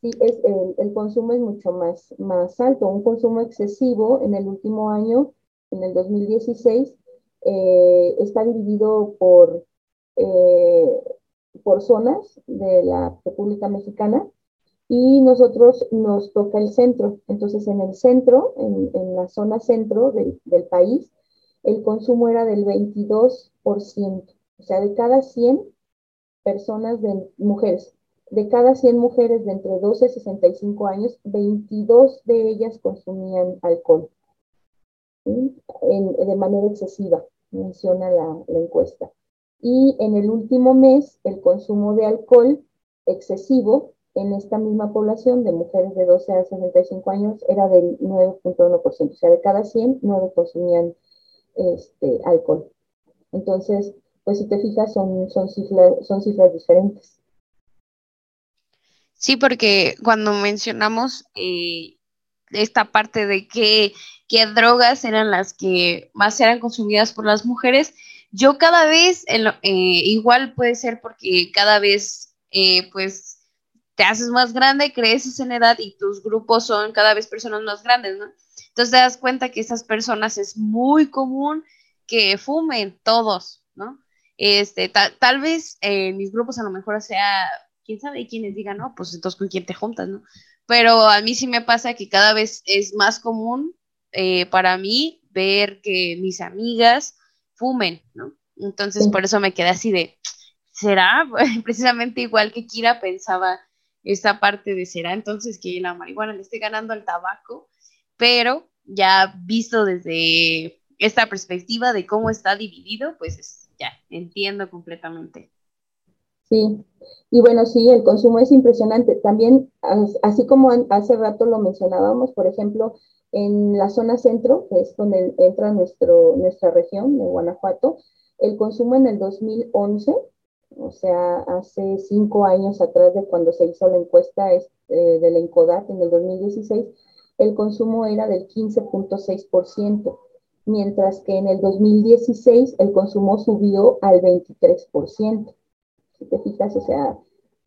[SPEAKER 3] Sí, es, el, consumo es mucho más, más alto. Un consumo excesivo en el último año, en el 2016, eh, está dividido por, eh, por zonas de la República Mexicana y nosotros nos toca el centro. Entonces, en el centro, en, la zona centro del, país, el consumo era del 22%. O sea, de cada 100 personas, de mujeres, de cada 100 mujeres de entre 12 y 65 años, 22 de ellas consumían alcohol de manera excesiva, menciona la, encuesta. Y en el último mes, el consumo de alcohol excesivo en esta misma población de mujeres de 12 a 65 años era del 9.1%, o sea, de cada 100, 9 consumían este, alcohol. Entonces, pues si te fijas, son, son, son cifras diferentes.
[SPEAKER 1] Sí, porque cuando mencionamos eh, esta parte de que, qué drogas eran las que más eran consumidas por las mujeres, yo cada vez, eh, igual puede ser porque cada vez, eh, pues, te haces más grande, creces en edad y tus grupos son cada vez personas más grandes, ¿no? Entonces te das cuenta que esas personas es muy común que fumen todos, ¿no? Este, tal vez en mis grupos a lo mejor sea, quién sabe, quienes digan, no, pues entonces con quién te juntas, ¿no? Pero a mí sí me pasa que cada vez es más común eh, para mí ver que mis amigas fumen, ¿no? Entonces por eso me quedé así de, ¿será? <laughs> Precisamente igual que Kira pensaba esta parte de será entonces que la marihuana le esté ganando al tabaco, pero ya visto desde esta perspectiva de cómo está dividido, pues ya entiendo completamente.
[SPEAKER 3] Sí, y bueno, sí, el consumo es impresionante. También, así como hace rato lo mencionábamos, por ejemplo, en la zona centro, que es donde entra nuestro, nuestra región de Guanajuato, el consumo en el 2011 o sea, hace cinco años atrás de cuando se hizo la encuesta eh, de la ENCODAT en el 2016, el consumo era del 15.6%, mientras que en el 2016 el consumo subió al 23%. Si te fijas, o sea,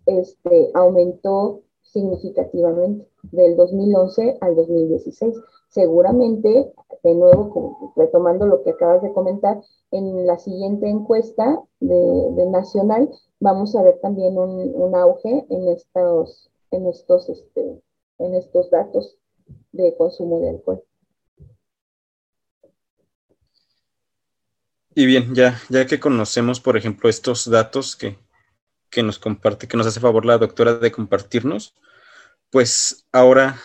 [SPEAKER 3] este, aumentó significativamente del 2011 al 2016. Seguramente, de nuevo, retomando lo que acabas de comentar, en la siguiente encuesta de, nacional vamos a ver también un, auge en estos, en estos, este, en estos datos de consumo de alcohol.
[SPEAKER 2] Y bien, ya, ya que conocemos, por ejemplo, estos datos que, que nos comparte, que nos hace favor la doctora de compartirnos, pues ahora,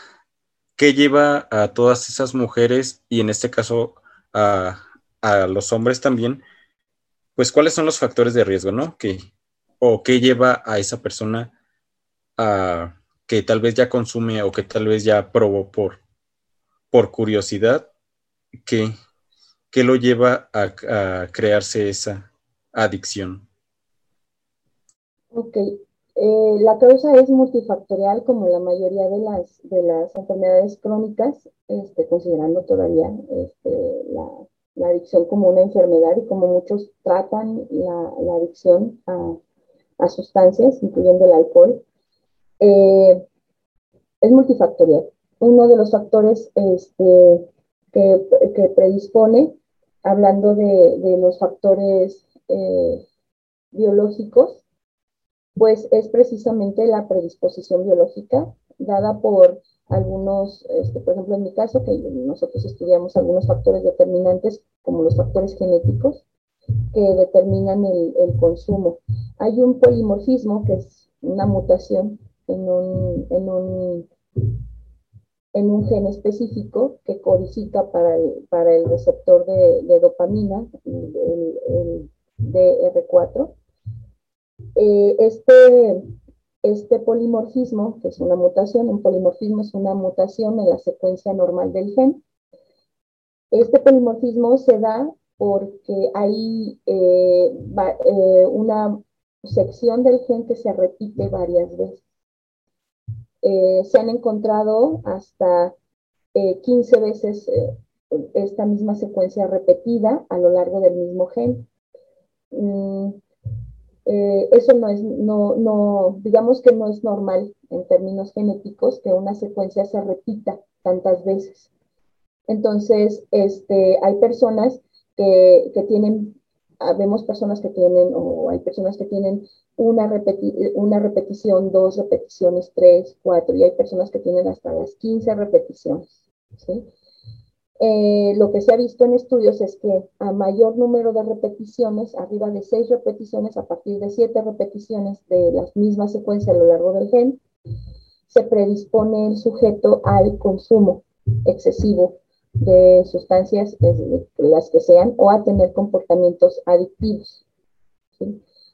[SPEAKER 2] ¿qué lleva a todas esas mujeres y en este caso a, los hombres también? Pues cuáles son los factores de riesgo, ¿no? Que, o qué lleva a esa persona a que tal vez ya consume o que tal vez ya probó por, por curiosidad, que, que lo lleva a, a crearse esa adicción.
[SPEAKER 3] Ok, eh, la causa es multifactorial como la mayoría de las, de las enfermedades crónicas, este, considerando todavía este, la, adicción como una enfermedad y como muchos tratan la, adicción a, sustancias, incluyendo el alcohol. Eh, es multifactorial. Uno de los factores este, que, predispone, hablando de, los factores eh, biológicos, pues es precisamente la predisposición biológica dada por algunos, este, por ejemplo en mi caso, que nosotros estudiamos algunos factores determinantes como los factores genéticos que determinan el, consumo. Hay un polimorfismo que es una mutación en un, en un, en un gen específico que codifica para el, para el receptor de, dopamina, el, el DR4, eh, este, este polimorfismo, que es una mutación, un polimorfismo es una mutación en la secuencia normal del gen. Este polimorfismo se da porque hay eh, eh, una sección del gen que se repite varias veces. se han encontrado hasta 15 veces esta misma secuencia repetida a lo largo del mismo gen. Mm, eh, eso no es, no, no, digamos que no es normal en términos genéticos que una secuencia se repita tantas veces. Entonces, este, hay personas que, que tienen, ah, vemos personas que tienen, o hay personas que tienen una, una repetición, dos repeticiones, tres, cuatro, y hay personas que tienen hasta las 15 repeticiones. ¿sí? Eh, lo que se ha visto en estudios es que a mayor número de repeticiones, arriba de seis repeticiones, a partir de siete repeticiones de la misma secuencia a lo largo del gen, se predispone el sujeto al consumo excesivo de sustancias, las que sean, o a tener comportamientos adictivos.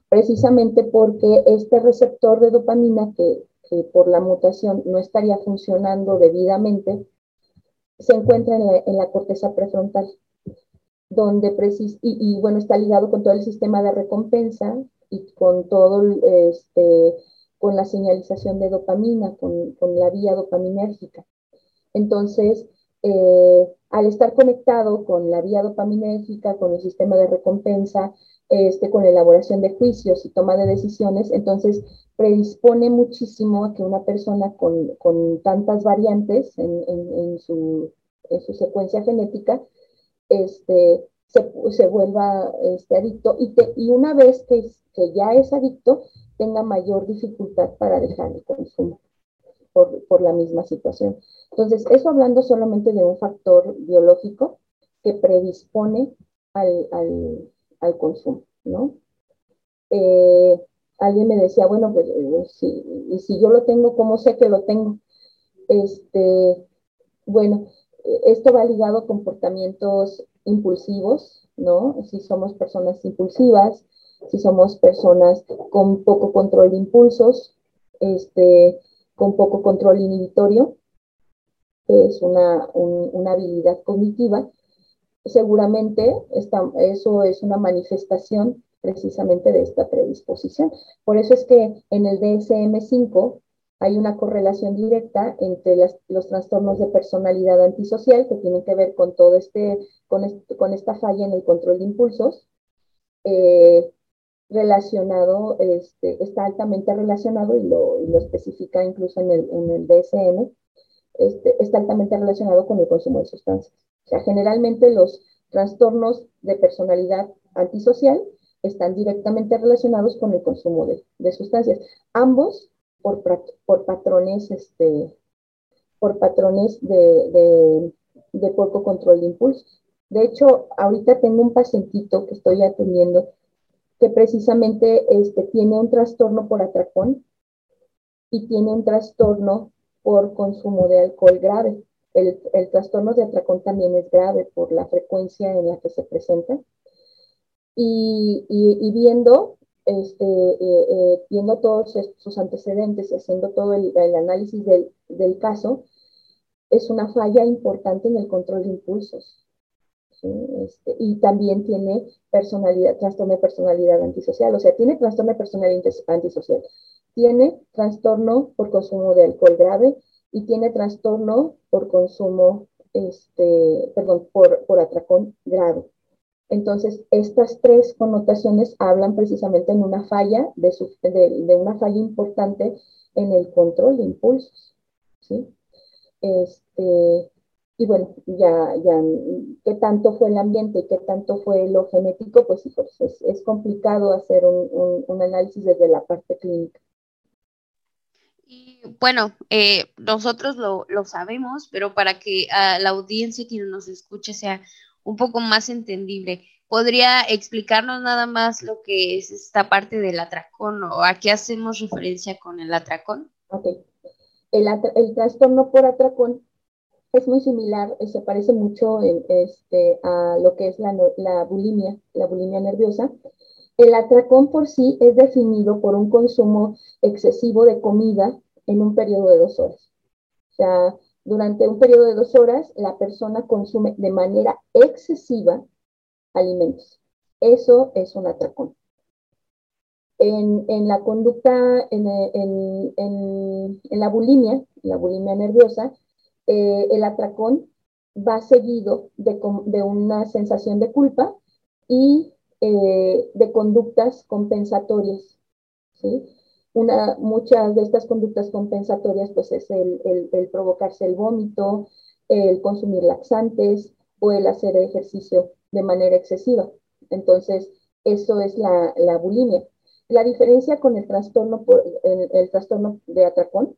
[SPEAKER 3] Precisamente porque este receptor de dopamina, que por la mutación no estaría funcionando debidamente, se encuentra en la, corteza prefrontal, donde precis y, bueno, está ligado con todo el sistema de recompensa y con todo, este, con la señalización de dopamina, con, la vía dopaminérgica. Entonces, eh, al estar conectado con la vía dopaminérgica, con el sistema de recompensa, este, con elaboración de juicios y toma de decisiones, entonces predispone muchísimo a que una persona con, tantas variantes en, su, secuencia genética este, se, vuelva este, adicto y, una vez que, ya es adicto, tenga mayor dificultad para dejar el consumo por, la misma situación. Entonces, eso hablando solamente de un factor biológico que predispone al consumo, ¿no? Eh, alguien me decía, bueno, pues eh, si, y si yo lo tengo, ¿cómo sé que lo tengo? Este, bueno, esto va ligado a comportamientos impulsivos, ¿no? Si somos personas impulsivas, si somos personas con poco control de impulsos, este, con poco control inhibitorio, que es una, una habilidad cognitiva, seguramente eso es una manifestación precisamente de esta predisposición. Por eso es que en el DSM-5 hay una correlación directa entre los trastornos de personalidad antisocial que tienen que ver con todo este, con, esta falla en el control de impulsos, eh, relacionado, este, está altamente relacionado y lo, especifica incluso en el, en el DSM, este, está altamente relacionado con el consumo de sustancias. Sea, generalmente los trastornos de personalidad antisocial están directamente relacionados con el consumo de, sustancias. Ambos por, por patrones, este, por patrones de, de, poco control de impulsos. De hecho, ahorita tengo un pacientito que estoy atendiendo que precisamente este, tiene un trastorno por atracón y tiene un trastorno por consumo de alcohol grave. El, trastorno de atracón también es grave por la frecuencia en la que se presenta. Y, este, eh, eh, viendo todos sus antecedentes y haciendo todo el, análisis del, caso, es una falla importante en el control de impulsos. Este, y también tiene trastorno de personalidad antisocial, o sea, tiene trastorno de personalidad antisocial, tiene trastorno por consumo de alcohol grave y tiene trastorno por consumo, este, perdón, por, por atracón grave. Entonces, estas tres connotaciones hablan precisamente en una falla, de, de, una falla importante en el control de impulsos. ¿sí? Este, y bueno, ya, ya, qué tanto fue el ambiente y qué tanto fue lo genético, pues, pues es, es, complicado hacer un, un, análisis desde la parte clínica.
[SPEAKER 1] Y bueno, eh, nosotros lo, lo, sabemos, pero para que a la audiencia que nos escuche sea un poco más entendible. ¿Podría explicarnos nada más lo que es esta parte del atracón o a qué hacemos referencia con el atracón?
[SPEAKER 3] Ok. El, el trastorno por atracón es muy similar, eh, se parece mucho en, este, a lo que es la, la bulimia, la bulimia nerviosa. El atracón por sí es definido por un consumo excesivo de comida en un periodo de dos horas. O sea, durante un periodo de dos horas, la persona consume de manera excesiva alimentos. Eso es un atracón. En, la conducta, en, la bulimia, la bulimia nerviosa, eh, el atracón va seguido de, una sensación de culpa y eh, de conductas compensatorias. ¿sí? Una, muchas de estas conductas compensatorias pues es el, el, provocarse el vómito, el consumir laxantes o el hacer ejercicio de manera excesiva. Entonces, eso es la, la bulimia. La diferencia con el trastorno, por, el, trastorno de atracón,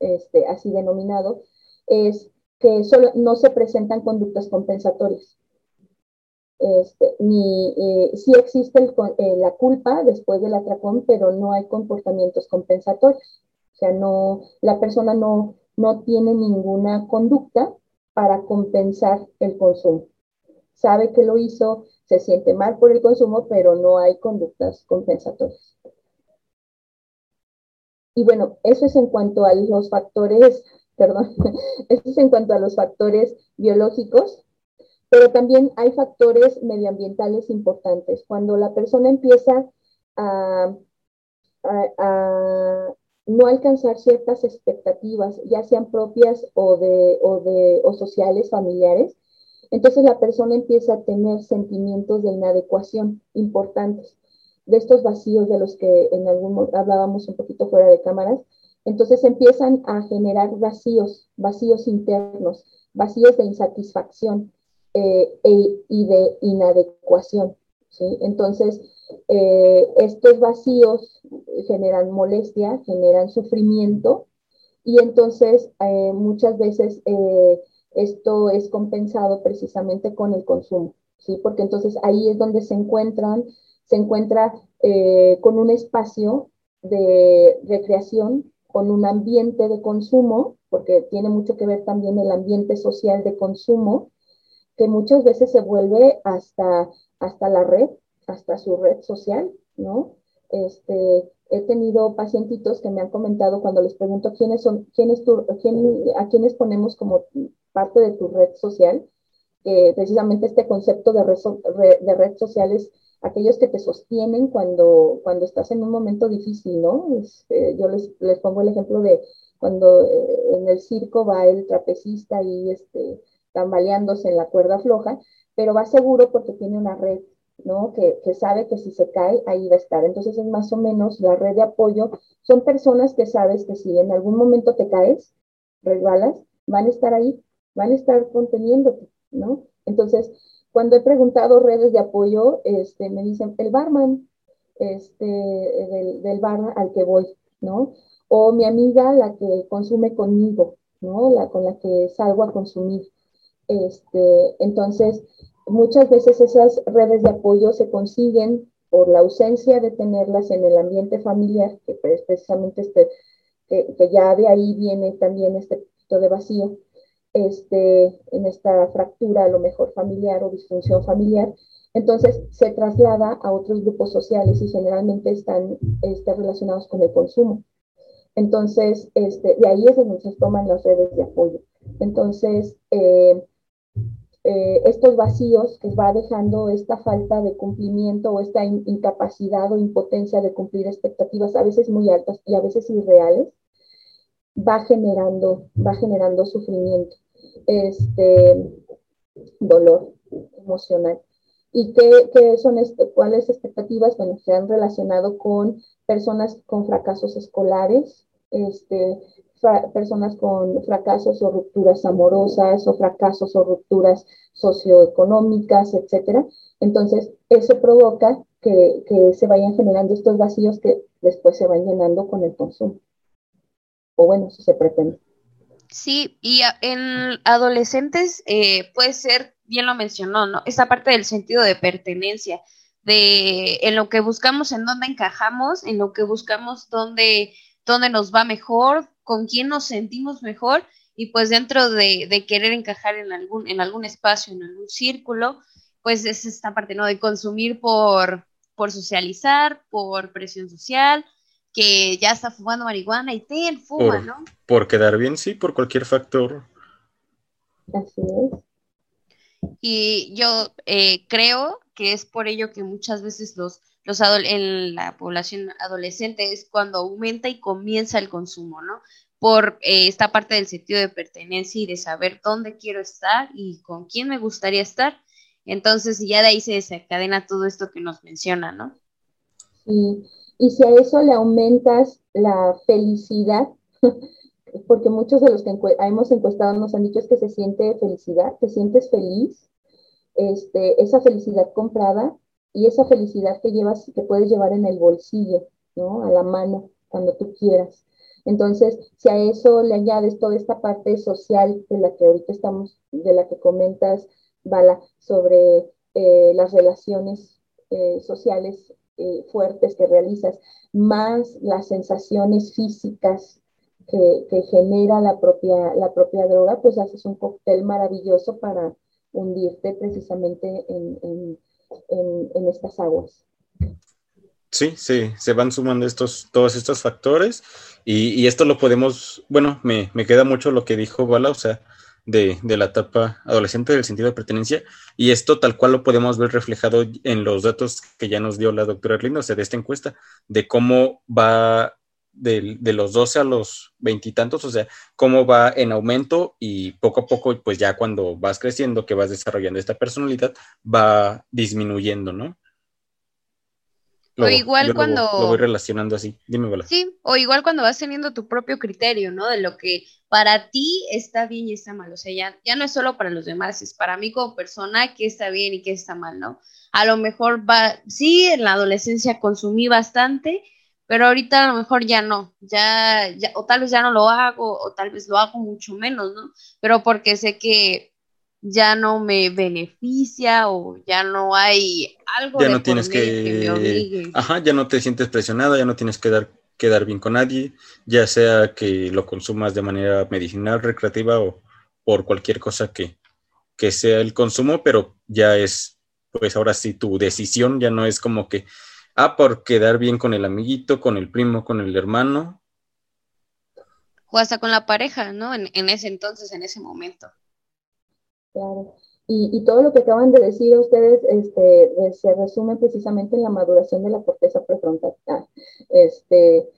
[SPEAKER 3] este, así denominado, es que solo no se presentan conductas compensatorias. Este, ni eh, sí existe eh, la culpa después del atracón, pero no hay comportamientos compensatorios. O sea, no, la persona no, no tiene ninguna conducta para compensar el consumo. Sabe que lo hizo, se siente mal por el consumo, pero no hay conductas compensatorias. Y bueno, eso es en cuanto a los factores, <laughs> perdón, eso es en cuanto a los factores biológicos pero también hay factores medioambientales importantes. Cuando la persona empieza a, no alcanzar ciertas expectativas, ya sean propias o, de, o, de, o sociales, familiares, entonces la persona empieza a tener sentimientos de inadecuación importantes, de estos vacíos de los que en algún hablábamos un poquito fuera de cámaras. Entonces empiezan a generar vacíos, vacíos internos, vacíos de insatisfacción, eh, e, y de inadecuación. ¿sí? Entonces, eh, estos vacíos generan molestia, generan sufrimiento y entonces eh, muchas veces esto es compensado precisamente con el consumo, ¿sí? Porque entonces ahí es donde se encuentran, se encuentra con un espacio de recreación, con un ambiente de consumo, porque tiene mucho que ver también el ambiente social de consumo, que muchas veces se vuelve hasta, hasta la red, hasta su red social, ¿no? Este, he tenido pacientitos que me han comentado cuando les pregunto quiénes son, quién es tu, quién, a quiénes ponemos como parte de tu red social, que precisamente este concepto de red, de red social es, aquellos que te sostienen cuando, cuando estás en un momento difícil, ¿no? Este, yo les, les, pongo el ejemplo de cuando eh, en el circo va el trapecista y este, tambaleándose en la cuerda floja, pero va seguro porque tiene una red, ¿no? Que, sabe que si se cae, ahí va a estar. Entonces es más o menos la red de apoyo. Son personas que sabes que si en algún momento te caes, resbalas, van a estar ahí, van a estar conteniéndote, ¿no? Entonces, cuando he preguntado redes de apoyo, este, me dicen el barman este, del, del bar al que voy, ¿no? O mi amiga, la que consume conmigo, ¿no? La con la que salgo a consumir. Este, entonces, muchas veces esas redes de apoyo se consiguen por la ausencia de tenerlas en el ambiente familiar, que es precisamente este, que, que ya de ahí viene también este poquito de vacío, este, en esta fractura a lo mejor familiar o disfunción familiar, entonces se traslada a otros grupos sociales y generalmente están este, relacionados con el consumo. Entonces, este, de ahí es donde se toman las redes de apoyo. Entonces, eh, eh, estos vacíos que va dejando esta falta de cumplimiento o esta incapacidad o impotencia de cumplir expectativas a veces muy altas y a veces irreales, va generando, va generando sufrimiento este, dolor emocional. ¿Y qué, qué son este, cuáles expectativas? Bueno, se han relacionado con personas con fracasos escolares, este, personas con fracasos o rupturas amorosas o fracasos o rupturas socioeconómicas, etcétera. Entonces, eso provoca que, que, se vayan generando estos vacíos que después se van llenando con el consumo. O bueno, eso se pretende.
[SPEAKER 1] Sí, y en adolescentes eh, puede ser, bien lo mencionó, ¿no? Esa parte del sentido de pertenencia, de en lo que buscamos, en dónde encajamos, en lo que buscamos, dónde, dónde nos va mejor, con quién nos sentimos mejor, y pues dentro de, de querer encajar en algún, en algún espacio, en algún círculo, pues es esta parte, ¿no? De consumir por, por socializar, por presión social, que ya está fumando marihuana y ten, fuma, ¿no?
[SPEAKER 2] Por quedar bien, sí, por cualquier factor.
[SPEAKER 3] Así es.
[SPEAKER 1] Y yo eh, creo que es por ello que muchas veces los, los en la población adolescente es cuando aumenta y comienza el consumo, ¿no? Por eh, esta parte del sentido de pertenencia y de saber dónde quiero estar y con quién me gustaría estar. Entonces, ya de ahí se desencadena todo esto que nos menciona, ¿no?
[SPEAKER 3] Sí, y si a eso le aumentas la felicidad, <laughs> porque muchos de los que hemos encuestado nos han dicho que se siente felicidad, te sientes feliz, este, esa felicidad comprada y esa felicidad que llevas, que puedes llevar en el bolsillo, ¿no? A la mano, cuando tú quieras. Entonces, si a eso le añades toda esta parte social de la que ahorita estamos, de la que comentas, Bala, sobre eh, las relaciones eh, sociales eh, fuertes que realizas, más las sensaciones físicas que, genera la propia, la propia droga, pues haces un cóctel maravilloso para hundirte precisamente en, estas aguas.
[SPEAKER 2] Sí, sí, se van sumando estos, todos estos factores y, y esto lo podemos, bueno, me, me, queda mucho lo que dijo Bala, o sea, de, la etapa adolescente del sentido de pertenencia y esto tal cual lo podemos ver reflejado en los datos que ya nos dio la doctora Erlinda, o sea, de esta encuesta, de cómo va de, de los 12 a los veintitantos, o sea, cómo va en aumento y poco a poco, pues ya cuando vas creciendo, que vas desarrollando esta personalidad, va disminuyendo, ¿no?
[SPEAKER 1] o igual cuando...
[SPEAKER 2] Lo, voy relacionando así. Dime, Bala.
[SPEAKER 1] Sí, o igual cuando vas teniendo tu propio criterio, ¿no? De lo que para ti está bien y está mal. O sea, ya, ya no es solo para los demás, es para mí como persona que está bien y que está mal, ¿no? A lo mejor va, sí, en la adolescencia consumí bastante, pero ahorita a lo mejor ya no, ya, ya, o tal vez ya no lo hago, o tal vez lo hago mucho menos, ¿no? Pero porque sé que ya no me beneficia o ya no hay algo
[SPEAKER 2] ya no tienes que, me obligue. Ajá, ya no te sientes presionada, ya no tienes que dar quedar bien con nadie, ya sea que lo consumas de manera medicinal, recreativa o por cualquier cosa que, que sea el consumo, pero ya es, pues ahora sí, tu decisión ya no es como que, ah, por quedar bien con el amiguito, con el primo, con el hermano.
[SPEAKER 1] O hasta con la pareja, ¿no? En, en ese entonces, en ese momento.
[SPEAKER 3] Claro. Y, todo lo que acaban de decir ustedes este, se resume precisamente en la maduración de la corteza prefrontal. Ah, este,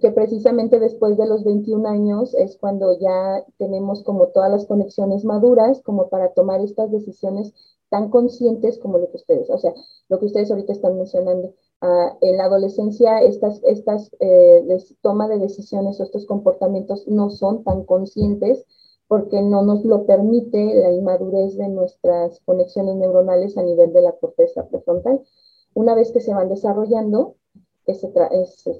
[SPEAKER 3] que precisamente después de los 21 años es cuando ya tenemos como todas las conexiones maduras como para tomar estas decisiones tan conscientes como lo que ustedes, o sea, lo que ustedes ahorita están mencionando. Ah, en la adolescencia estas, estas eh, toma de decisiones o estos comportamientos no son tan conscientes porque no nos lo permite la inmadurez de nuestras conexiones neuronales a nivel de la corteza prefrontal. Una vez que se van desarrollando, que se,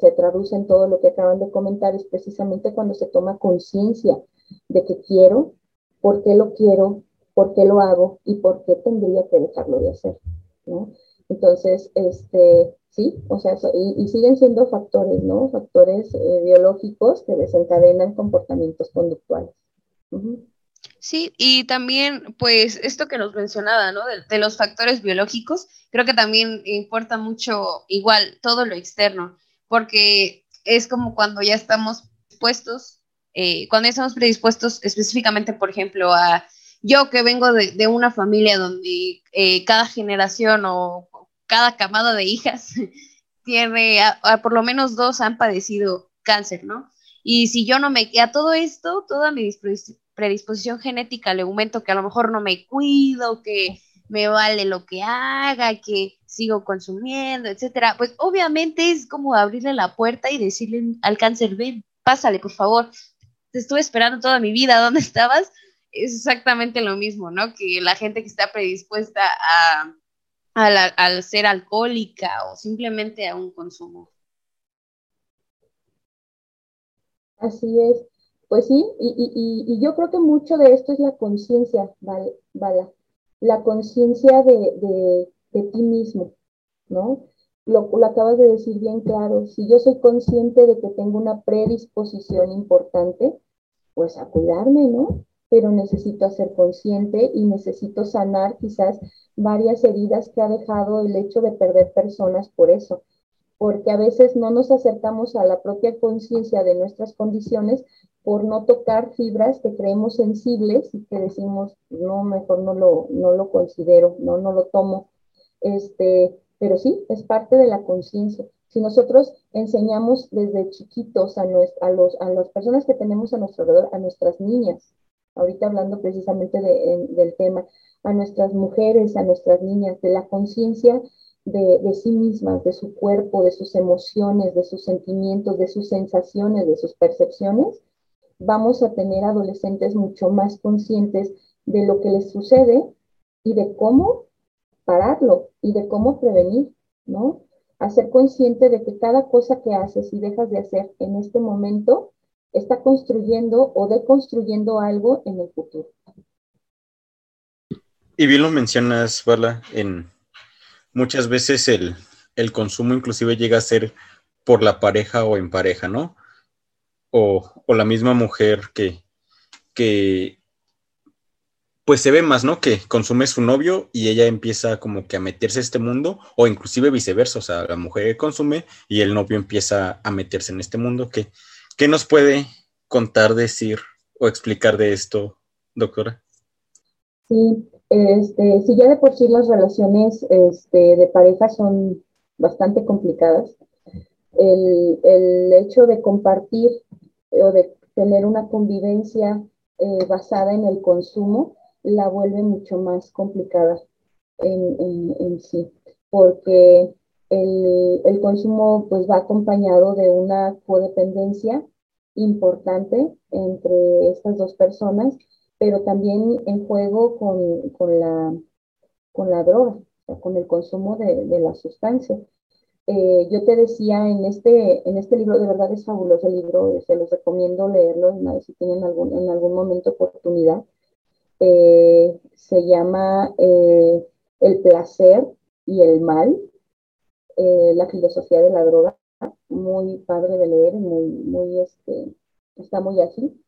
[SPEAKER 3] se traduce en todo lo que acaban de comentar, es precisamente cuando se toma conciencia de que quiero, por qué lo quiero, por qué lo hago y por qué tendría que dejarlo de hacer. ¿no? Entonces, este, sí, o sea, y, siguen siendo factores, ¿no? Factores eh, biológicos que desencadenan comportamientos conductuales.
[SPEAKER 1] Sí, y también, pues, esto que nos mencionaba, ¿no? De, los factores biológicos, creo que también importa mucho, igual, todo lo externo, porque es como cuando ya estamos dispuestos, eh, cuando ya estamos predispuestos específicamente, por ejemplo, a yo que vengo de, una familia donde eh, cada generación o cada camada de hijas <laughs> tiene, por lo menos dos han padecido cáncer, ¿no? Y si yo no me, a todo esto, toda mi predisposición genética le aumento que a lo mejor no me cuido, que me vale lo que haga, que sigo consumiendo, etcétera, pues obviamente es como abrirle la puerta y decirle al cáncer, ven, pásale, por favor, te estuve esperando toda mi vida, ¿dónde estabas? Es exactamente lo mismo, ¿no? Que la gente que está predispuesta a, al ser alcohólica o simplemente a un consumo
[SPEAKER 3] Así es. Pues sí, y, yo creo que mucho de esto es la conciencia, Bala, la conciencia de, ti mismo, ¿no? Lo, lo, acabas de decir bien claro, si yo soy consciente de que tengo una predisposición importante, pues a cuidarme, ¿no? Pero necesito ser consciente y necesito sanar quizás varias heridas que ha dejado el hecho de perder personas por eso porque a veces no nos acercamos a la propia conciencia de nuestras condiciones por no tocar fibras que creemos sensibles y que decimos, no, mejor no lo, no lo considero, no, no lo tomo. Este, pero sí, es parte de la conciencia. Si nosotros enseñamos desde chiquitos a, a, los, a las personas que tenemos a nuestro alrededor, a nuestras niñas, ahorita hablando precisamente del tema, a nuestras mujeres, a nuestras niñas, de la conciencia de, sí mismas, de su cuerpo, de sus emociones, de sus sentimientos, de sus sensaciones, de sus percepciones, vamos a tener adolescentes mucho más conscientes de lo que les sucede y de cómo pararlo y de cómo prevenir, ¿no? A ser consciente de que cada cosa que haces y dejas de hacer en este momento está construyendo o deconstruyendo algo en el futuro.
[SPEAKER 2] Y bien lo mencionas, Bala, en muchas veces el, consumo inclusive llega a ser por la pareja o en pareja, ¿no? O, la misma mujer que, que, pues se ve más, ¿no? Que consume su novio y ella empieza como que a meterse a este mundo, o inclusive viceversa, o sea, la mujer consume y el novio empieza a meterse en este mundo. ¿Qué, qué nos puede contar, decir o explicar de esto, doctora?
[SPEAKER 3] Sí, este, si ya de por sí las relaciones este, de pareja son bastante complicadas, el, el, hecho de compartir o de tener una convivencia eh, basada en el consumo la vuelve mucho más complicada en, en, en sí, porque el, el, consumo pues va acompañado de una codependencia importante entre estas dos personas pero también en juego con, con, la, con la droga, con el consumo de, de la sustancia. Eh, yo te decía, en este, en este libro, de verdad es fabuloso el libro, se los recomiendo leerlo, una si tienen algún, en algún momento oportunidad. Eh, se llama eh, El placer y el mal, la filosofía de la droga, muy padre de leer, muy, muy, este, está muy ágil.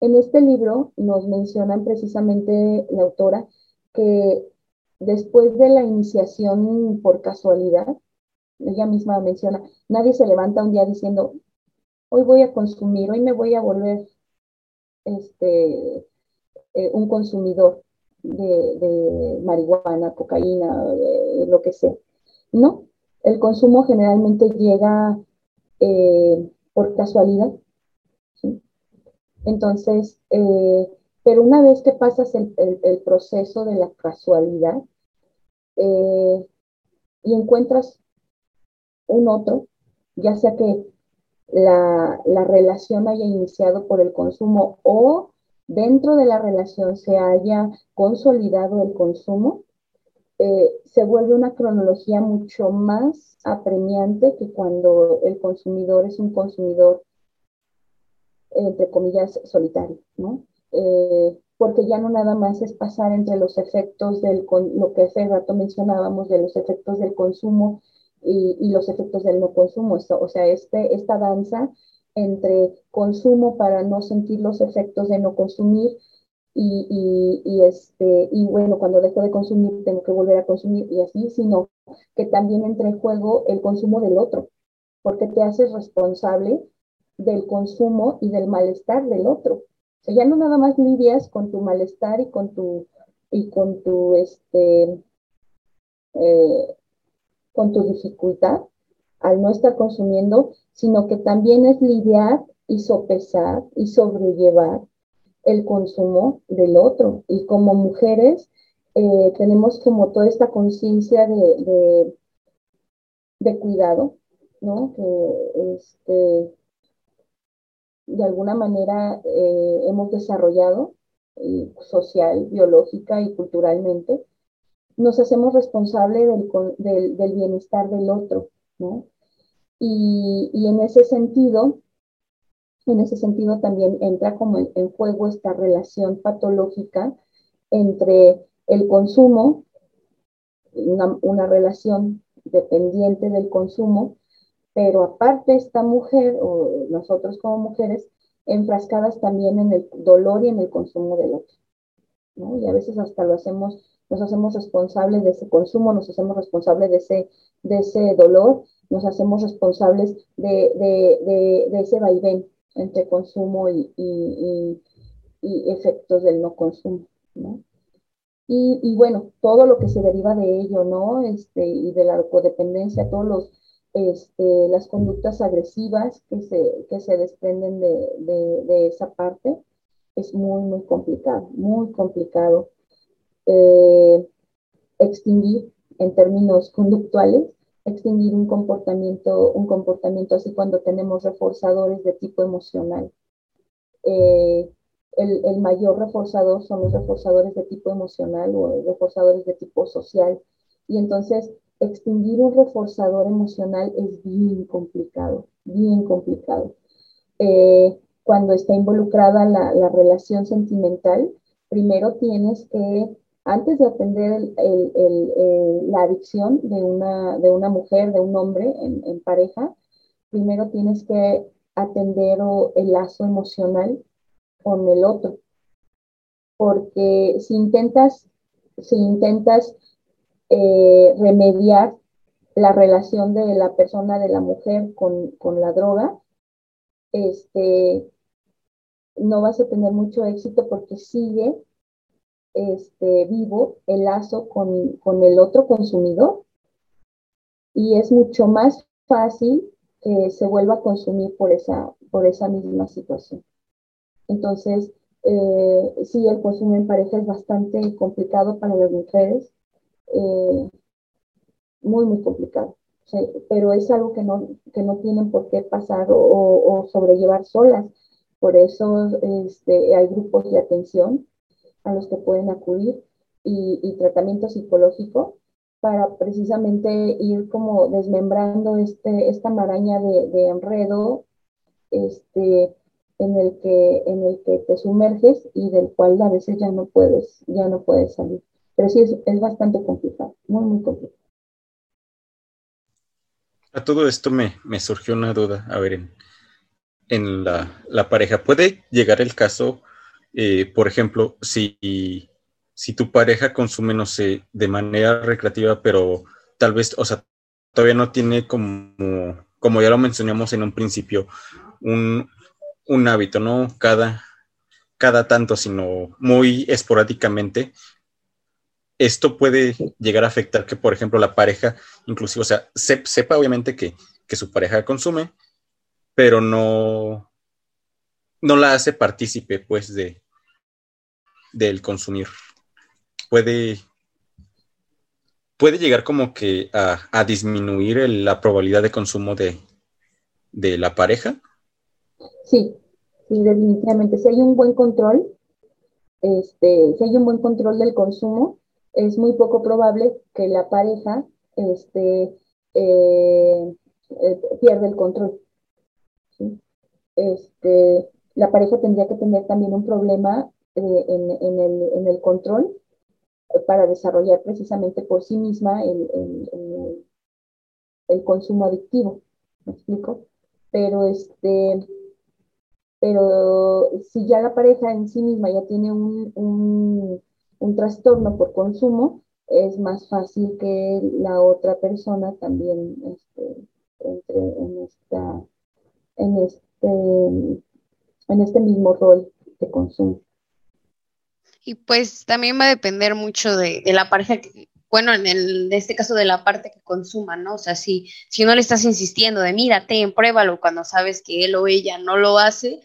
[SPEAKER 3] En este libro nos mencionan precisamente la autora que después de la iniciación por casualidad, ella misma menciona, nadie se levanta un día diciendo, hoy voy a consumir, hoy me voy a volver este, eh, un consumidor. de, marihuana, cocaína, lo que sea. No, el consumo generalmente llega eh, por casualidad. Entonces, eh, pero una vez que pasas el, proceso de la casualidad eh, y encuentras un otro, ya sea que la, relación haya iniciado por el consumo o dentro de la relación se haya consolidado el consumo, eh, se vuelve una cronología mucho más apremiante que cuando el consumidor es un consumidor, entre comillas, solitario, ¿no? Eh, porque ya no nada más es pasar entre los efectos del, lo que hace rato mencionábamos, de los efectos del consumo y, los efectos del no consumo. o sea, este, esta danza entre consumo para no sentir los efectos de no consumir y, y, este, y bueno, cuando dejo de consumir tengo que volver a consumir y así, sino que también entre en juego el consumo del otro, porque te haces responsable del consumo y del malestar del otro. O sea, ya no nada más lidias con tu malestar y con tu, y con tu, este, eh, con tu dificultad al no estar consumiendo, sino que también es lidiar y sopesar y sobrellevar el consumo del otro. Y como mujeres eh, tenemos como toda esta conciencia de, de, cuidado, ¿no? Que este, de alguna manera eh, hemos desarrollado social, biológica y culturalmente, nos hacemos responsables del, del, bienestar del otro, ¿no? Y, y, en ese sentido, en ese sentido también entra como en, juego esta relación patológica entre el consumo, una, relación dependiente del consumo, pero aparte esta mujer o nosotros como mujeres enfrascadas también en el dolor y en el consumo del otro. Y a veces hasta lo hacemos nos hacemos responsables de ese consumo, nos hacemos responsables de ese, de ese dolor, nos hacemos responsables de, ese vaivén entre consumo y, efectos del no consumo, Y, bueno, todo lo que se deriva de ello, ¿no? Este, y de la codependencia, todos los, este, las conductas agresivas que se, que se desprenden de, de esa parte, es muy, muy complicado, muy complicado eh, extinguir en términos conductuales, extinguir un comportamiento, un comportamiento así cuando tenemos reforzadores de tipo emocional. Eh, el, el, mayor reforzador son los reforzadores de tipo emocional o reforzadores de tipo social. Y entonces, extinguir un reforzador emocional es bien complicado, bien complicado. Eh, cuando está involucrada la, la relación sentimental, primero tienes que antes de atender la adicción de una, mujer, de un hombre en, pareja, primero tienes que atender el lazo emocional con el otro. Porque si intentas, si intentas eh, remediar la relación de la persona, de la mujer con, con la droga, este, no vas a tener mucho éxito porque sigue este, vivo el lazo con, con el otro consumidor y es mucho más fácil que se vuelva a consumir por esa, por esa misma situación. Entonces, eh, sí, el consumo en pareja es bastante complicado para las mujeres, eh, muy, muy complicado. pero es algo que no, que no tienen por qué pasar o, sobrellevar solas. Por eso este, hay grupos de atención a los que pueden acudir y, tratamiento psicológico para precisamente ir como desmembrando este, esta maraña de, enredo este, en, el que, en el que te sumerges y del cual a veces ya no puedes, ya no puedes salir. Pero sí es, es bastante complicado, muy, muy complicado.
[SPEAKER 2] A todo esto me, me surgió una duda. A ver, en, en la, la, pareja, ¿puede llegar el caso eh, por ejemplo, si, si tu pareja consume, no sé, de manera recreativa, pero tal vez, o sea, todavía no tiene como, como ya lo mencionamos en un principio, un, hábito, ¿no? Cada, cada tanto, sino muy esporádicamente, esto puede llegar a afectar que, por ejemplo, la pareja, inclusive, o sea, sepa obviamente que, que su pareja consume, pero no, no la hace partícipe, pues, de, del consumir. Puede, puede llegar como que a, disminuir la probabilidad de consumo de, de, la pareja.
[SPEAKER 3] Sí, sí, definitivamente. Si hay un buen control, este, si hay un buen control del consumo, es muy poco probable que la pareja este, eh, eh, pierda el control. Este, la pareja tendría que tener también un problema eh, en, el, control para desarrollar precisamente por sí misma el, consumo adictivo. ¿Me explico? Pero este, pero si ya la pareja en sí misma ya tiene un, trastorno por consumo, es más fácil que la otra persona también este, entre en esta, en este, en este mismo rol de consumo.
[SPEAKER 1] Y pues también va a depender mucho de, la pareja, que, bueno, en, el, en este caso de la parte que consuma, ¿no? O sea, si, si no le estás insistiendo de mírate, pruébalo cuando sabes que él o ella no lo hace,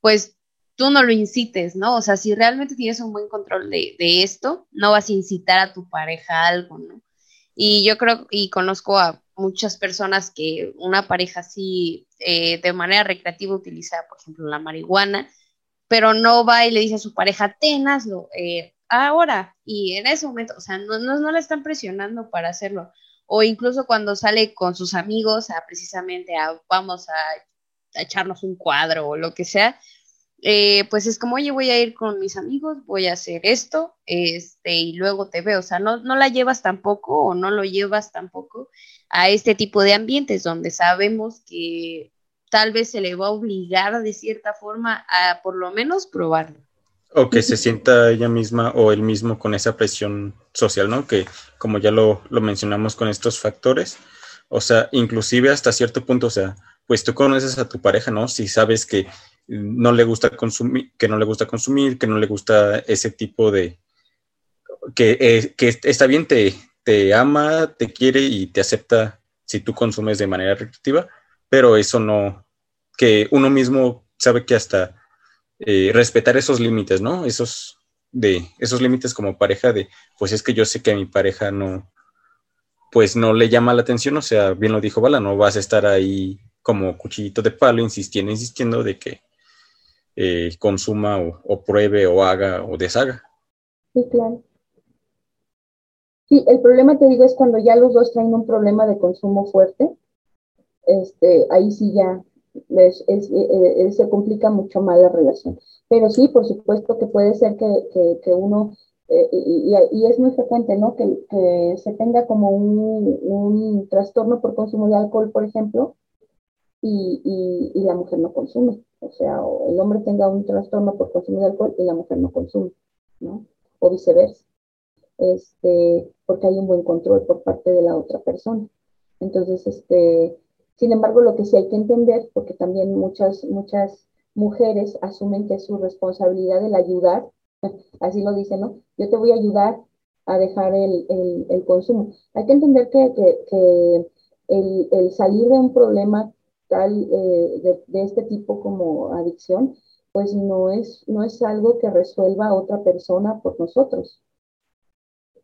[SPEAKER 1] pues tú no lo incites, ¿no? O sea, si realmente tienes un buen control de, de esto, no vas a incitar a tu pareja a algo, ¿no? Y yo creo, y conozco a muchas personas que una pareja así eh, de manera recreativa utiliza, por ejemplo, la marihuana, pero no va y le dice a su pareja, tenaslo, eh, ahora, y en ese momento, o sea, no, no, no, la están presionando para hacerlo. O incluso cuando sale con sus amigos a precisamente a vamos a, a echarnos un cuadro o lo que sea, eh, pues es como, oye, voy a ir con mis amigos, voy a hacer esto, este, y luego te veo. O sea, no, no la llevas tampoco o no lo llevas tampoco a este tipo de ambientes donde sabemos que tal vez se le va a obligar de cierta forma a por lo menos probarlo.
[SPEAKER 2] O que se sienta ella misma o él mismo con esa presión social, ¿no? Que como ya lo, lo mencionamos con estos factores, o sea, inclusive hasta cierto punto, o sea, pues tú conoces a tu pareja, ¿no? Si sabes que no le gusta consumir, que no le gusta consumir, que no le gusta ese tipo de, que, eh, que está bien, te, te ama, te quiere y te acepta si tú consumes de manera recreativa, pero eso no, que uno mismo sabe que hasta eh, respetar esos límites, ¿no? Esos de esos límites como pareja de, pues es que yo sé que a mi pareja no, pues no le llama la atención, o sea, bien lo dijo Bala, no vas a estar ahí como cuchillito de palo insistiendo, insistiendo de que eh, consuma o, pruebe o haga o deshaga.
[SPEAKER 3] Sí, claro. Sí, el problema te digo es cuando ya los dos traen un problema de consumo fuerte, este, ahí sí ya eh, eh, se complica mucho más la relación. Pero sí, por supuesto que puede ser que, uno, y, es muy frecuente, ¿no? Que, se tenga como un, un, trastorno por consumo de alcohol, por ejemplo, y, la mujer no consume. O sea, el hombre tenga un trastorno por consumo de alcohol y la mujer no consume, ¿no? O viceversa. Este, porque hay un buen control por parte de la otra persona. Entonces, este, sin embargo, lo que sí hay que entender, porque también muchas, muchas mujeres asumen que es su responsabilidad el ayudar, <laughs> así lo dicen, ¿no? Yo te voy a ayudar a dejar el, el, consumo. Hay que entender que, que, el, el, salir de un problema eh, de, este tipo como adicción, pues no es, no es algo que resuelva otra persona por nosotros.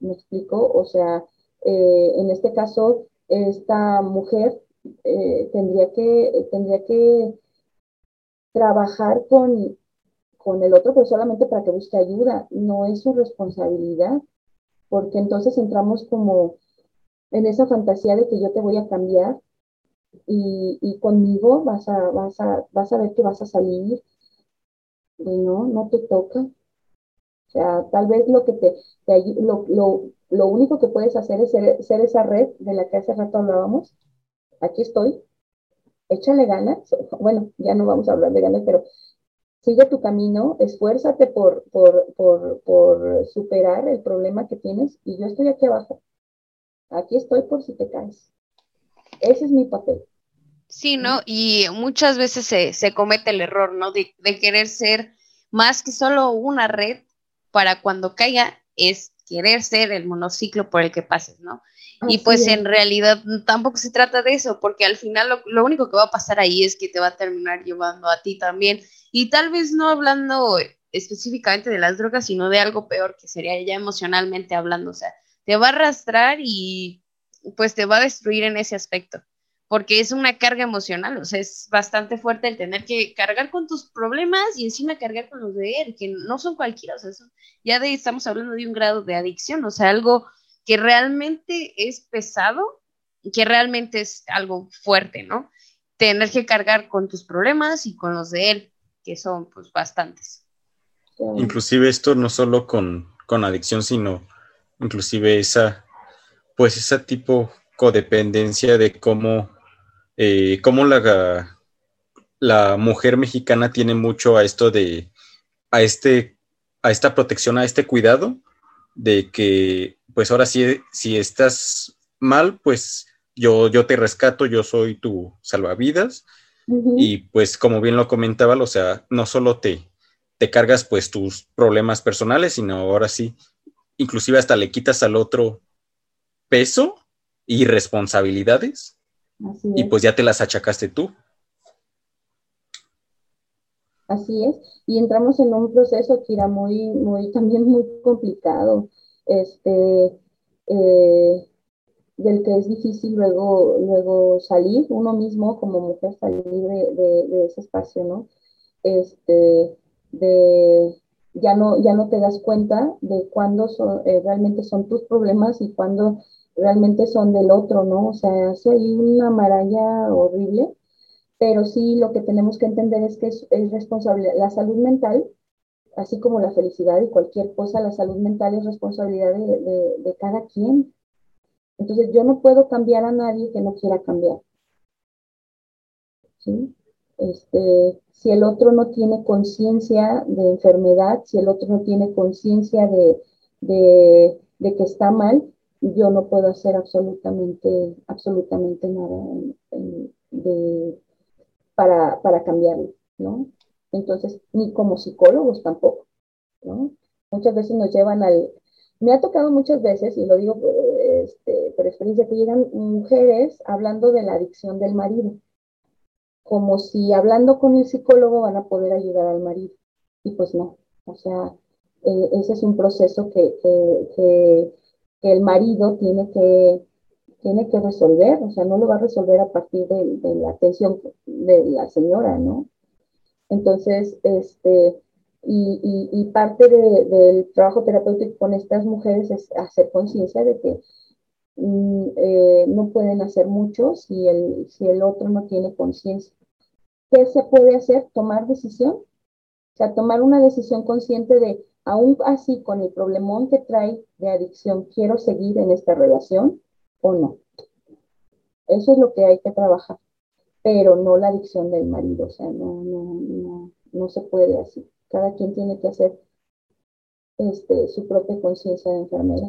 [SPEAKER 3] ¿Me explico? O sea, eh, en este caso, esta mujer eh, tendría, que, tendría que trabajar con, con el otro, pero solamente para que busque ayuda. No es su responsabilidad, porque entonces entramos como en esa fantasía de que yo te voy a cambiar y, conmigo vas a, vas, a, vas a ver que vas a salir. Y no, no te toca. O sea, tal vez lo que te, lo, lo, lo, único que puedes hacer es ser, esa red de la que hace rato hablábamos. Aquí estoy. Échale ganas. <laughs> Bueno, ya no vamos a hablar de ganas, pero sigue tu camino, esfuérzate por, por, por, por superar el problema que tienes y yo estoy aquí abajo. Aquí estoy por si te caes. Ese es mi papel.
[SPEAKER 1] Sí, ¿no? Y muchas veces se, comete el error, ¿no? De, querer ser más que solo una red para cuando caiga es querer ser el monociclo por el que pases, ¿no? Y pues en realidad tampoco se trata de eso, porque al final lo, lo, único que va a pasar ahí es que te va a terminar llevando a ti también. Y tal vez no hablando específicamente de las drogas, sino de algo peor, que sería ya emocionalmente hablando. O sea, te va a arrastrar y pues te va a destruir en ese aspecto porque es una carga emocional, o sea, es bastante fuerte el tener que cargar con tus problemas y encima cargar con los de él, que no son cualquiera, o sea, ya de, estamos hablando de un grado de adicción, o sea, algo que realmente es pesado, que realmente es algo fuerte, ¿no? Tener que cargar con tus problemas y con los de él, que son pues bastantes.
[SPEAKER 2] Inclusive esto no solo con, con adicción, sino inclusive esa, pues esa tipo codependencia de cómo eh, cómo la, la mujer mexicana tiene mucho a esto de, a, este, a esta protección, a este cuidado, de que, pues ahora sí, si estás mal, pues yo, yo te rescato, yo soy tu salvavidas. Y pues como bien lo comentaba, o sea, no solo te, te cargas pues tus problemas personales, sino ahora sí, inclusive hasta le quitas al otro peso y responsabilidades y pues ya te las achacaste tú.
[SPEAKER 3] Así es, y entramos en un proceso que era muy, muy, <laughs> también muy complicado, este, eh, del que es difícil luego, luego salir, uno mismo como mujer salir de, ese espacio, ¿no? Este, de, ya no, ya no te das cuenta de cuándo son, eh, realmente son tus problemas y cuándo realmente son del otro, ¿no? O sea, hace ahí una maraña horrible, pero sí lo que tenemos que entender es que es, responsabilidad, la salud mental, así como la felicidad y cualquier cosa, la salud mental es responsabilidad de, de cada quien. Entonces yo no puedo cambiar a nadie que no quiera cambiar. ¿Sí? Este, si el otro no tiene conciencia de enfermedad, si el otro no tiene conciencia de, de, de, que está mal, yo no puedo hacer absolutamente, absolutamente nada para, para cambiarlo, ¿no? Entonces, ni como psicólogos tampoco, ¿no? Muchas veces nos llevan al... Me ha tocado muchas veces, y lo digo este, por experiencia, que llegan mujeres hablando de la adicción del marido, como si hablando con el psicólogo van a poder ayudar al marido. Y pues no, o sea, eh, ese es un proceso que, que que el marido tiene que, tiene que resolver, o sea, no lo va a resolver a partir de, la atención de la señora, ¿no? Entonces, este, y, y, parte del trabajo terapéutico con estas mujeres es hacer conciencia de que mm, eh, no pueden hacer mucho si el, si el otro no tiene conciencia. ¿Qué se puede hacer? Tomar decisión. O sea, tomar una decisión consciente de aún así con el problemón que trae de adicción, ¿quiero seguir en esta relación o no? Eso es lo que hay que trabajar, pero no la adicción del marido, o sea, no, no, no, no se puede así. Cada quien tiene que hacer este, su propia conciencia de enfermedad.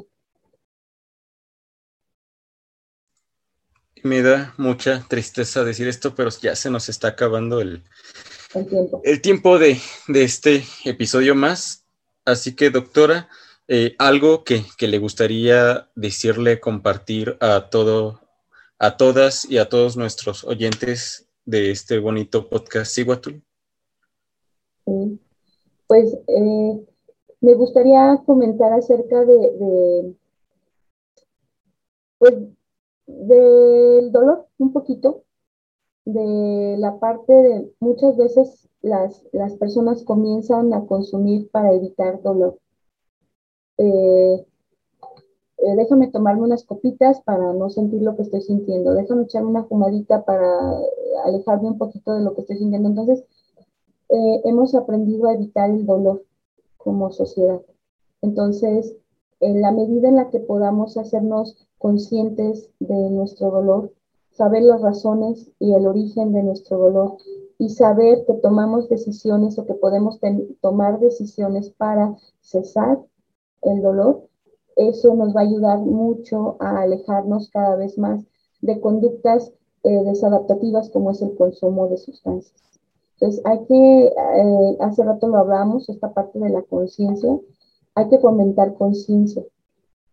[SPEAKER 2] Me da mucha tristeza decir esto, pero ya se nos está acabando el,
[SPEAKER 3] el tiempo,
[SPEAKER 2] el tiempo de, de este episodio más. Así que, doctora, eh, algo que, le gustaría decirle, compartir a todo, a todas y a todos nuestros oyentes de este bonito podcast Siguatul.
[SPEAKER 3] Pues eh, me gustaría comentar acerca de, pues, del dolor un poquito, de la parte de muchas veces las, las personas comienzan a consumir para evitar dolor. Eh, eh, déjame tomarme unas copitas para no sentir lo que estoy sintiendo, déjame echarme una fumadita para alejarme un poquito de lo que estoy sintiendo. Entonces, eh, hemos aprendido a evitar el dolor como sociedad. Entonces, en la medida en la que podamos hacernos conscientes de nuestro dolor, saber las razones y el origen de nuestro dolor y saber que tomamos decisiones o que podemos tomar decisiones para cesar el dolor, eso nos va a ayudar mucho a alejarnos cada vez más de conductas eh, desadaptativas como es el consumo de sustancias. Entonces, hay que, eh, hace rato lo hablamos, esta parte de la conciencia, hay que fomentar conciencia.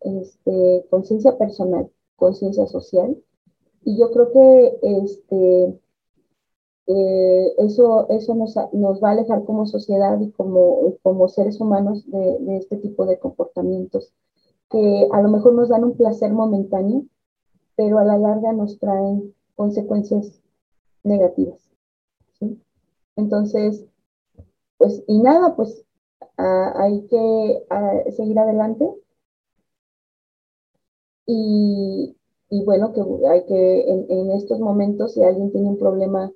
[SPEAKER 3] este, conciencia personal, conciencia social. Y yo creo que este, eh, eso, eso nos, nos, va a alejar como sociedad y como, como seres humanos de, este tipo de comportamientos que a lo mejor nos dan un placer momentáneo, pero a la larga nos traen consecuencias negativas. Entonces, pues, y nada, pues hay que seguir adelante. Y, y, bueno, que hay que en, estos momentos, si alguien tiene un problema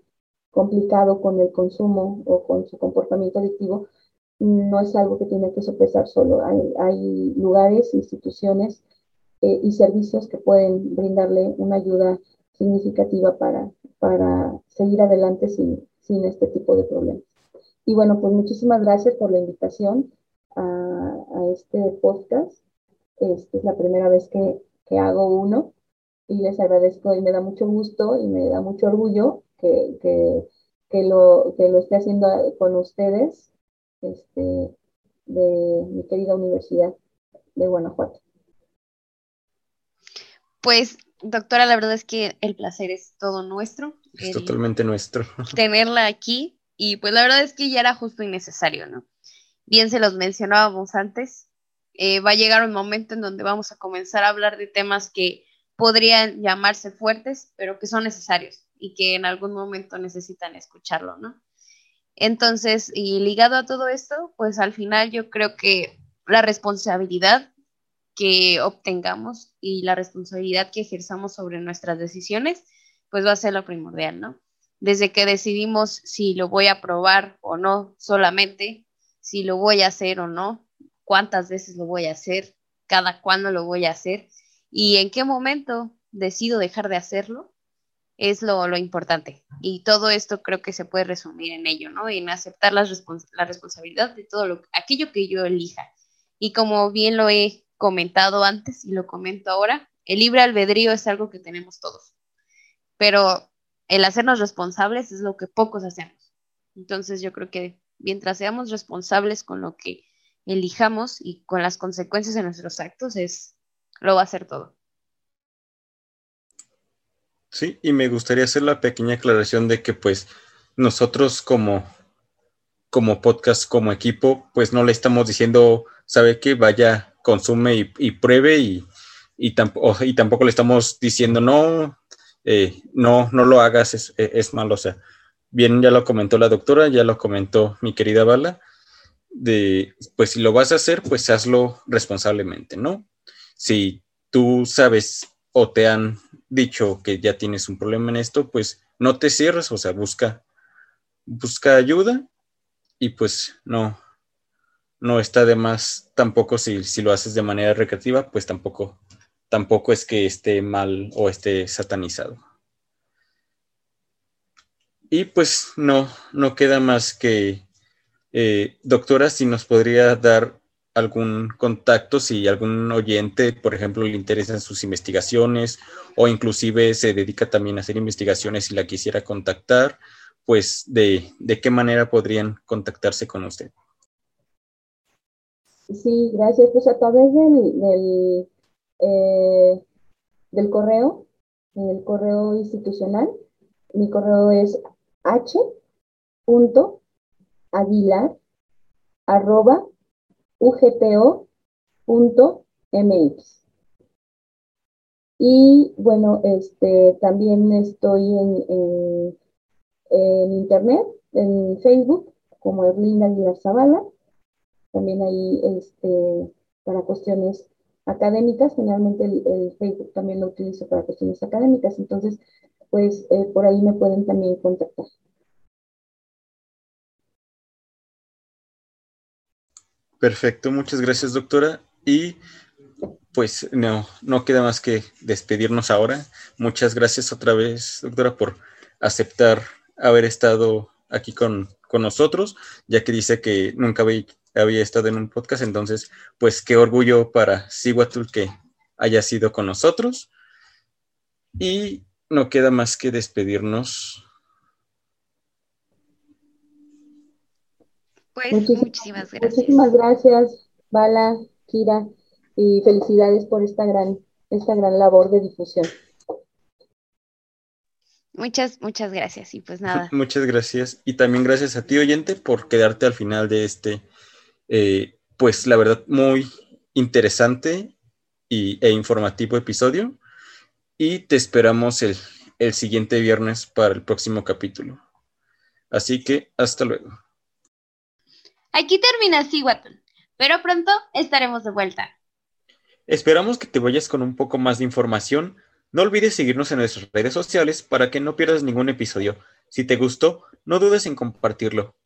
[SPEAKER 3] complicado con el consumo o con su comportamiento adictivo, no es algo que tiene que sopesar solo. Hay, hay lugares, instituciones eh, y servicios que pueden brindarle una ayuda significativa para, para seguir adelante sin, sin este tipo de problemas. Y bueno, pues muchísimas gracias por la invitación a, a este podcast. Esta es la primera vez que, que, hago uno y les agradezco y me da mucho gusto y me da mucho orgullo que, que, que lo, que lo esté haciendo con ustedes este, de mi querida Universidad de Guanajuato.
[SPEAKER 1] Pues, doctora, la verdad es que el placer es todo nuestro.
[SPEAKER 2] Es totalmente nuestro. <laughs>
[SPEAKER 1] Tenerla aquí y pues la verdad es que ya era justo y necesario, ¿no? Bien se los mencionábamos antes, eh, va a llegar un momento en donde vamos a comenzar a hablar de temas que podrían llamarse fuertes, pero que son necesarios y que en algún momento necesitan escucharlo, ¿no? Entonces, y ligado a todo esto, pues al final yo creo que la responsabilidad que obtengamos y la responsabilidad que ejerzamos sobre nuestras decisiones, pues va a ser lo primordial, ¿no? Desde que decidimos si lo voy a probar o no solamente, si lo voy a hacer o no, cuántas veces lo voy a hacer, cada cuándo lo voy a hacer y en qué momento decido dejar de hacerlo, es lo, lo, importante. Y todo esto creo que se puede resumir en ello, ¿no? En aceptar la, la responsabilidad de todo lo, aquello que yo elija. Y como bien lo he comentado antes y lo comento ahora, el libre albedrío es algo que tenemos todos. Pero el hacernos responsables es lo que pocos hacemos. Entonces yo creo que mientras seamos responsables con lo que elijamos y con las consecuencias de nuestros actos, es lo va a hacer todo.
[SPEAKER 2] Sí, y me gustaría hacer la pequeña aclaración de que pues nosotros como, como podcast, como equipo, pues no le estamos diciendo, sabe que vaya, consume y, pruebe y, y, tampoco, y tampoco le estamos diciendo, no, eh, no, no lo hagas, es, es, malo. O sea, bien ya lo comentó la doctora, ya lo comentó mi querida Bala, de, pues si lo vas a hacer, pues hazlo responsablemente, ¿no? Si tú sabes o te han dicho que ya tienes un problema en esto, pues no te cierres, o sea, busca, busca ayuda y pues no, no está de más tampoco si, si lo haces de manera recreativa, pues tampoco, tampoco es que esté mal o esté satanizado. Y pues no, no queda más que, eh, doctora, si nos podría dar algún contacto, si algún oyente, por ejemplo, le interesan sus investigaciones o inclusive se dedica también a hacer investigaciones y la quisiera contactar, pues de, de qué manera podrían contactarse con usted.
[SPEAKER 3] Sí, gracias. Pues a través del, del, eh, del correo, el correo institucional, mi correo es h.aguilar arroba ugpo.mx. Y bueno, este, también estoy en, en, internet, en Facebook, como Erlinda Aguilar Zavala. También ahí este, para cuestiones académicas, generalmente el, Facebook también lo utilizo para cuestiones académicas, entonces pues eh, por ahí me pueden también contactar.
[SPEAKER 2] Perfecto, muchas gracias doctora. Y pues no, no queda más que despedirnos ahora. Muchas gracias otra vez, doctora, por aceptar haber estado aquí con, nosotros, ya que dice que nunca había, había, estado en un podcast. Entonces, pues qué orgullo para Siguatul que haya sido con nosotros. Y no queda más que despedirnos.
[SPEAKER 1] Pues muchísimas gracias.
[SPEAKER 3] Muchísimas gracias, Bala, Kira. y felicidades por esta gran, esta gran labor de difusión.
[SPEAKER 1] Muchas, muchas gracias. Y pues nada. <laughs>
[SPEAKER 2] Muchas gracias. Y también gracias a ti, oyente, por quedarte al final de este, eh, pues la verdad, muy interesante y, e informativo episodio. Y te esperamos el, el siguiente viernes para el próximo capítulo. Así que hasta luego.
[SPEAKER 1] Aquí termina Siguatón, pero pronto estaremos de vuelta.
[SPEAKER 2] Esperamos que te vayas con un poco más de información. No olvides seguirnos en nuestras redes sociales para que no pierdas ningún episodio. Si te gustó, no dudes en compartirlo.